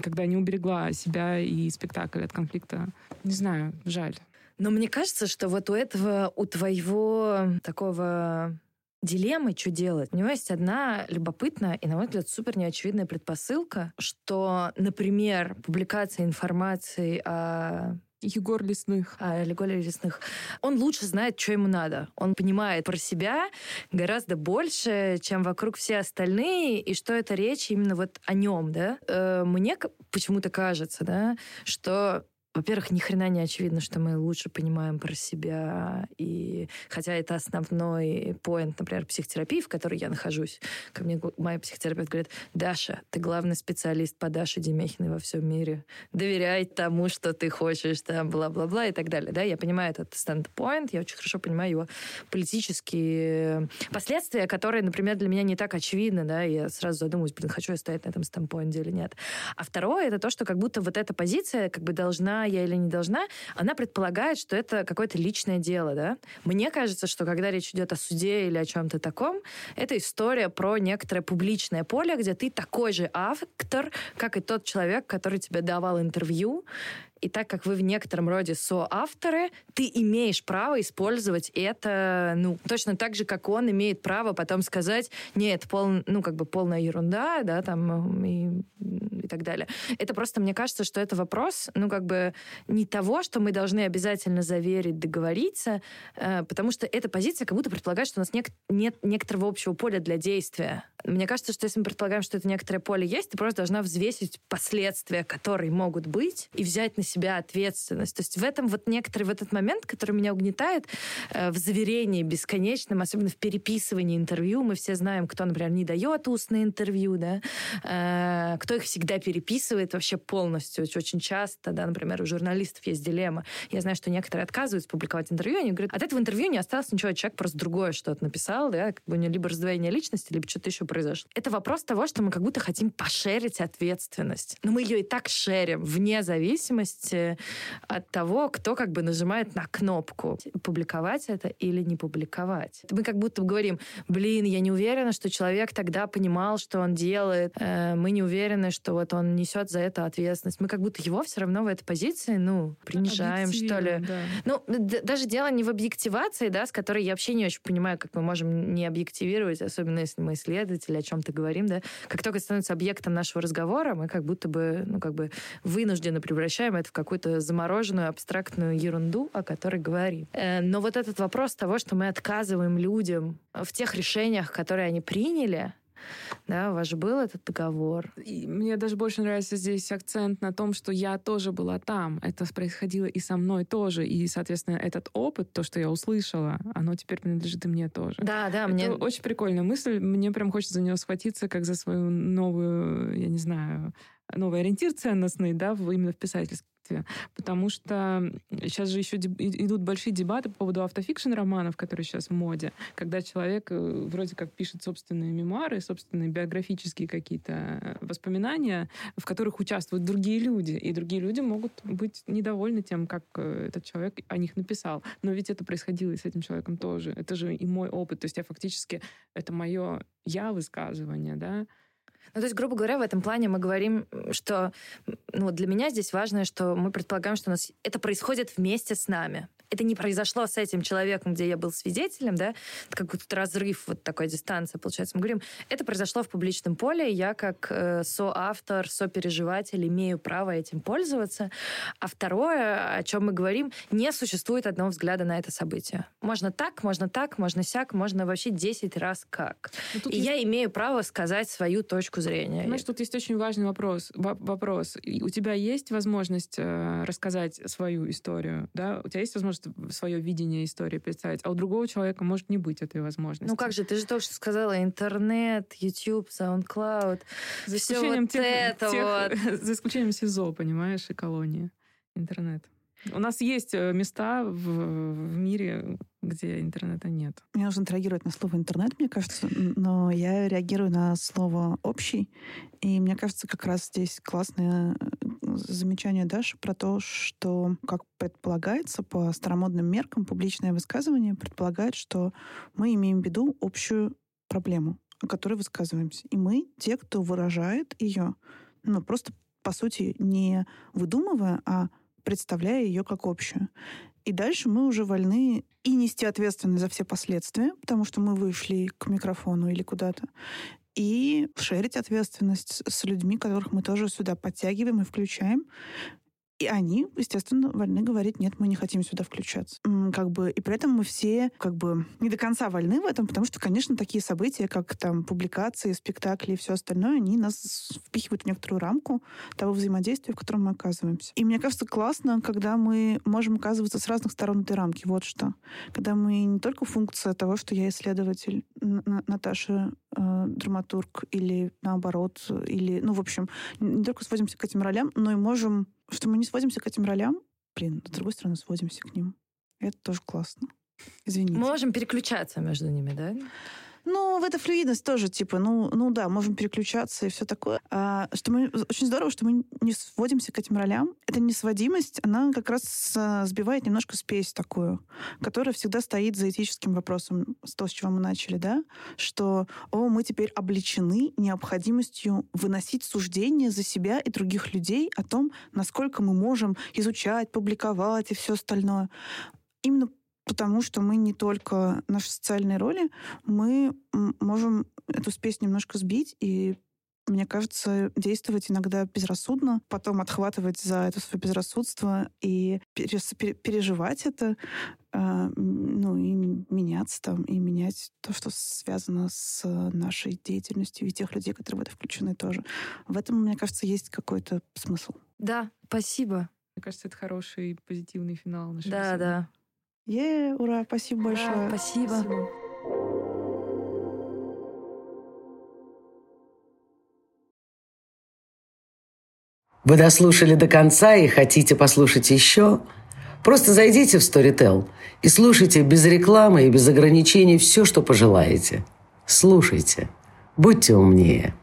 когда не уберегла себя и спектакль от конфликта. Не знаю, жаль. Но мне кажется, что вот у этого, у твоего такого дилеммы, что делать. У него есть одна любопытная и, на мой взгляд, супер неочевидная предпосылка, что, например, публикация информации о Егор Лесных. А, Егор Лесных. Он лучше знает, что ему надо. Он понимает про себя гораздо больше, чем вокруг все остальные, и что это речь именно вот о нем, да. Э, мне почему-то кажется, да, что во-первых, ни хрена не очевидно, что мы лучше понимаем про себя. И хотя это основной поинт, например, психотерапии, в которой я нахожусь. Ко мне моя психотерапевт говорит, Даша, ты главный специалист по Даше Демехиной во всем мире. Доверяй тому, что ты хочешь, там, бла-бла-бла и так далее. Да, я понимаю этот stand-point, я очень хорошо понимаю его политические последствия, которые, например, для меня не так очевидны, да, я сразу задумываюсь, блин, хочу я стоять на этом стендпоинте или нет. А второе, это то, что как будто вот эта позиция как бы должна я или не должна, она предполагает, что это какое-то личное дело, да. Мне кажется, что когда речь идет о суде или о чем-то таком, это история про некоторое публичное поле, где ты такой же автор, как и тот человек, который тебе давал интервью, и так как вы в некотором роде соавторы, ты имеешь право использовать это, ну, точно так же, как он имеет право потом сказать, нет, пол, ну, как бы полная ерунда, да, там, и, и так далее. Это просто, мне кажется, что это вопрос, ну, как бы не того, что мы должны обязательно заверить, договориться, э, потому что эта позиция как будто предполагает, что у нас нет, нет некоторого общего поля для действия. Мне кажется, что если мы предполагаем, что это некоторое поле есть, ты просто должна взвесить последствия, которые могут быть, и взять на себя ответственность. То есть в этом вот некоторый в этот момент, который меня угнетает, э, в заверении бесконечном, особенно в переписывании интервью, мы все знаем, кто, например, не дает устные интервью, да, э, кто их всегда переписывает вообще полностью. Очень часто, да, например, у журналистов есть дилемма. Я знаю, что некоторые отказываются публиковать интервью, они говорят, от этого интервью не осталось ничего, человек просто другое что-то написал, да, как бы у него либо раздвоение личности, либо что-то еще произошло. Это вопрос того, что мы как будто хотим пошерить ответственность. Но мы ее и так шерим, вне зависимости от того, кто как бы нажимает на кнопку. Публиковать это или не публиковать. Мы как будто говорим, блин, я не уверена, что человек тогда понимал, что он делает. Э, мы не уверены, что вот он несет за это ответственность. Мы как будто его все равно в этой позиции, ну, принижаем, что ли. Да. Ну, даже дело не в объективации, да, с которой я вообще не очень понимаю, как мы можем не объективировать, особенно если мы исследователи, о чем-то говорим, да. Как только становится объектом нашего разговора, мы как будто бы, ну, как бы вынужденно превращаем это в какую-то замороженную абстрактную ерунду, о которой говорим. Э, но вот этот вопрос того, что мы отказываем людям в тех решениях, которые они приняли, да, у вас же был этот договор. И мне даже больше нравится здесь акцент на том, что я тоже была там. Это происходило и со мной тоже. И, соответственно, этот опыт, то, что я услышала, оно теперь принадлежит и мне тоже. Да, да, Это мне... очень прикольная мысль. Мне прям хочется за нее схватиться, как за свою новую, я не знаю, новый ориентир ценностный, да, именно в писательстве творчестве, потому что сейчас же еще идут большие дебаты по поводу автофикшн романов, которые сейчас в моде, когда человек э, вроде как пишет собственные мемуары, собственные биографические какие-то воспоминания, в которых участвуют другие люди, и другие люди могут быть недовольны тем, как э, этот человек о них написал. Но ведь это происходило и с этим человеком тоже. Это же и мой опыт. То есть я фактически, это мое я высказывание, да, ну, то есть, грубо говоря, в этом плане мы говорим, что ну, для меня здесь важно, что мы предполагаем, что у нас это происходит вместе с нами это не произошло с этим человеком, где я был свидетелем, да, это как будто разрыв, вот такой дистанция, получается. Мы говорим, это произошло в публичном поле, я как э, соавтор, сопереживатель имею право этим пользоваться. А второе, о чем мы говорим, не существует одного взгляда на это событие. Можно так, можно так, можно сяк, можно вообще 10 раз как. Ну, И есть... я имею право сказать свою точку зрения. Знаешь, тут есть очень важный вопрос. вопрос. У тебя есть возможность э, рассказать свою историю, да? У тебя есть возможность может свое видение истории представить, а у другого человека может не быть этой возможности. Ну как же, ты же только что сказала интернет, YouTube, SoundCloud, за исключением все вот тех, это тех, вот. За исключением СИЗО, понимаешь, и колонии. Интернет. У нас есть э, места в, в мире, где интернета нет. Мне нужно реагировать на слово интернет, мне кажется, но я реагирую на слово общий. И мне кажется, как раз здесь классное э, замечание Даши про то, что, как предполагается, по старомодным меркам публичное высказывание предполагает, что мы имеем в виду общую проблему, о которой высказываемся. И мы те, кто выражает ее, ну, просто, по сути, не выдумывая, а представляя ее как общую. И дальше мы уже вольны и нести ответственность за все последствия, потому что мы вышли к микрофону или куда-то, и шерить ответственность с людьми, которых мы тоже сюда подтягиваем и включаем. И они, естественно, вольны говорить, нет, мы не хотим сюда включаться. Как бы, и при этом мы все как бы не до конца вольны в этом, потому что, конечно, такие события, как там публикации, спектакли и все остальное, они нас впихивают в некоторую рамку того взаимодействия, в котором мы оказываемся. И мне кажется, классно, когда мы можем оказываться с разных сторон этой рамки. Вот что. Когда мы не только функция того, что я исследователь, Наташа э, драматург, или наоборот, или, ну, в общем, не только сводимся к этим ролям, но и можем что мы не сводимся к этим ролям, блин, с другой стороны, сводимся к ним. Это тоже классно. Извините. Мы можем переключаться между ними, да? Ну, в эта флюидность тоже, типа, ну, ну да, можем переключаться и все такое. А, что мы, очень здорово, что мы не сводимся к этим ролям. Эта несводимость, она как раз а, сбивает немножко спесь такую, которая всегда стоит за этическим вопросом, с того, с чего мы начали, да, что, о, мы теперь обличены необходимостью выносить суждения за себя и других людей о том, насколько мы можем изучать, публиковать и все остальное. Именно потому что мы не только наши социальные роли, мы можем эту спесь немножко сбить и мне кажется, действовать иногда безрассудно, потом отхватывать за это свое безрассудство и переживать это, э, ну и меняться там, и менять то, что связано с нашей деятельностью и тех людей, которые в это включены тоже. В этом, мне кажется, есть какой-то смысл. Да, спасибо. Мне кажется, это хороший позитивный финал нашего Да, беседы. да. Е, ура, спасибо Ура, большое. Спасибо. Спасибо. Вы дослушали до конца и хотите послушать еще? Просто зайдите в Storytel и слушайте без рекламы и без ограничений все, что пожелаете. Слушайте. Будьте умнее.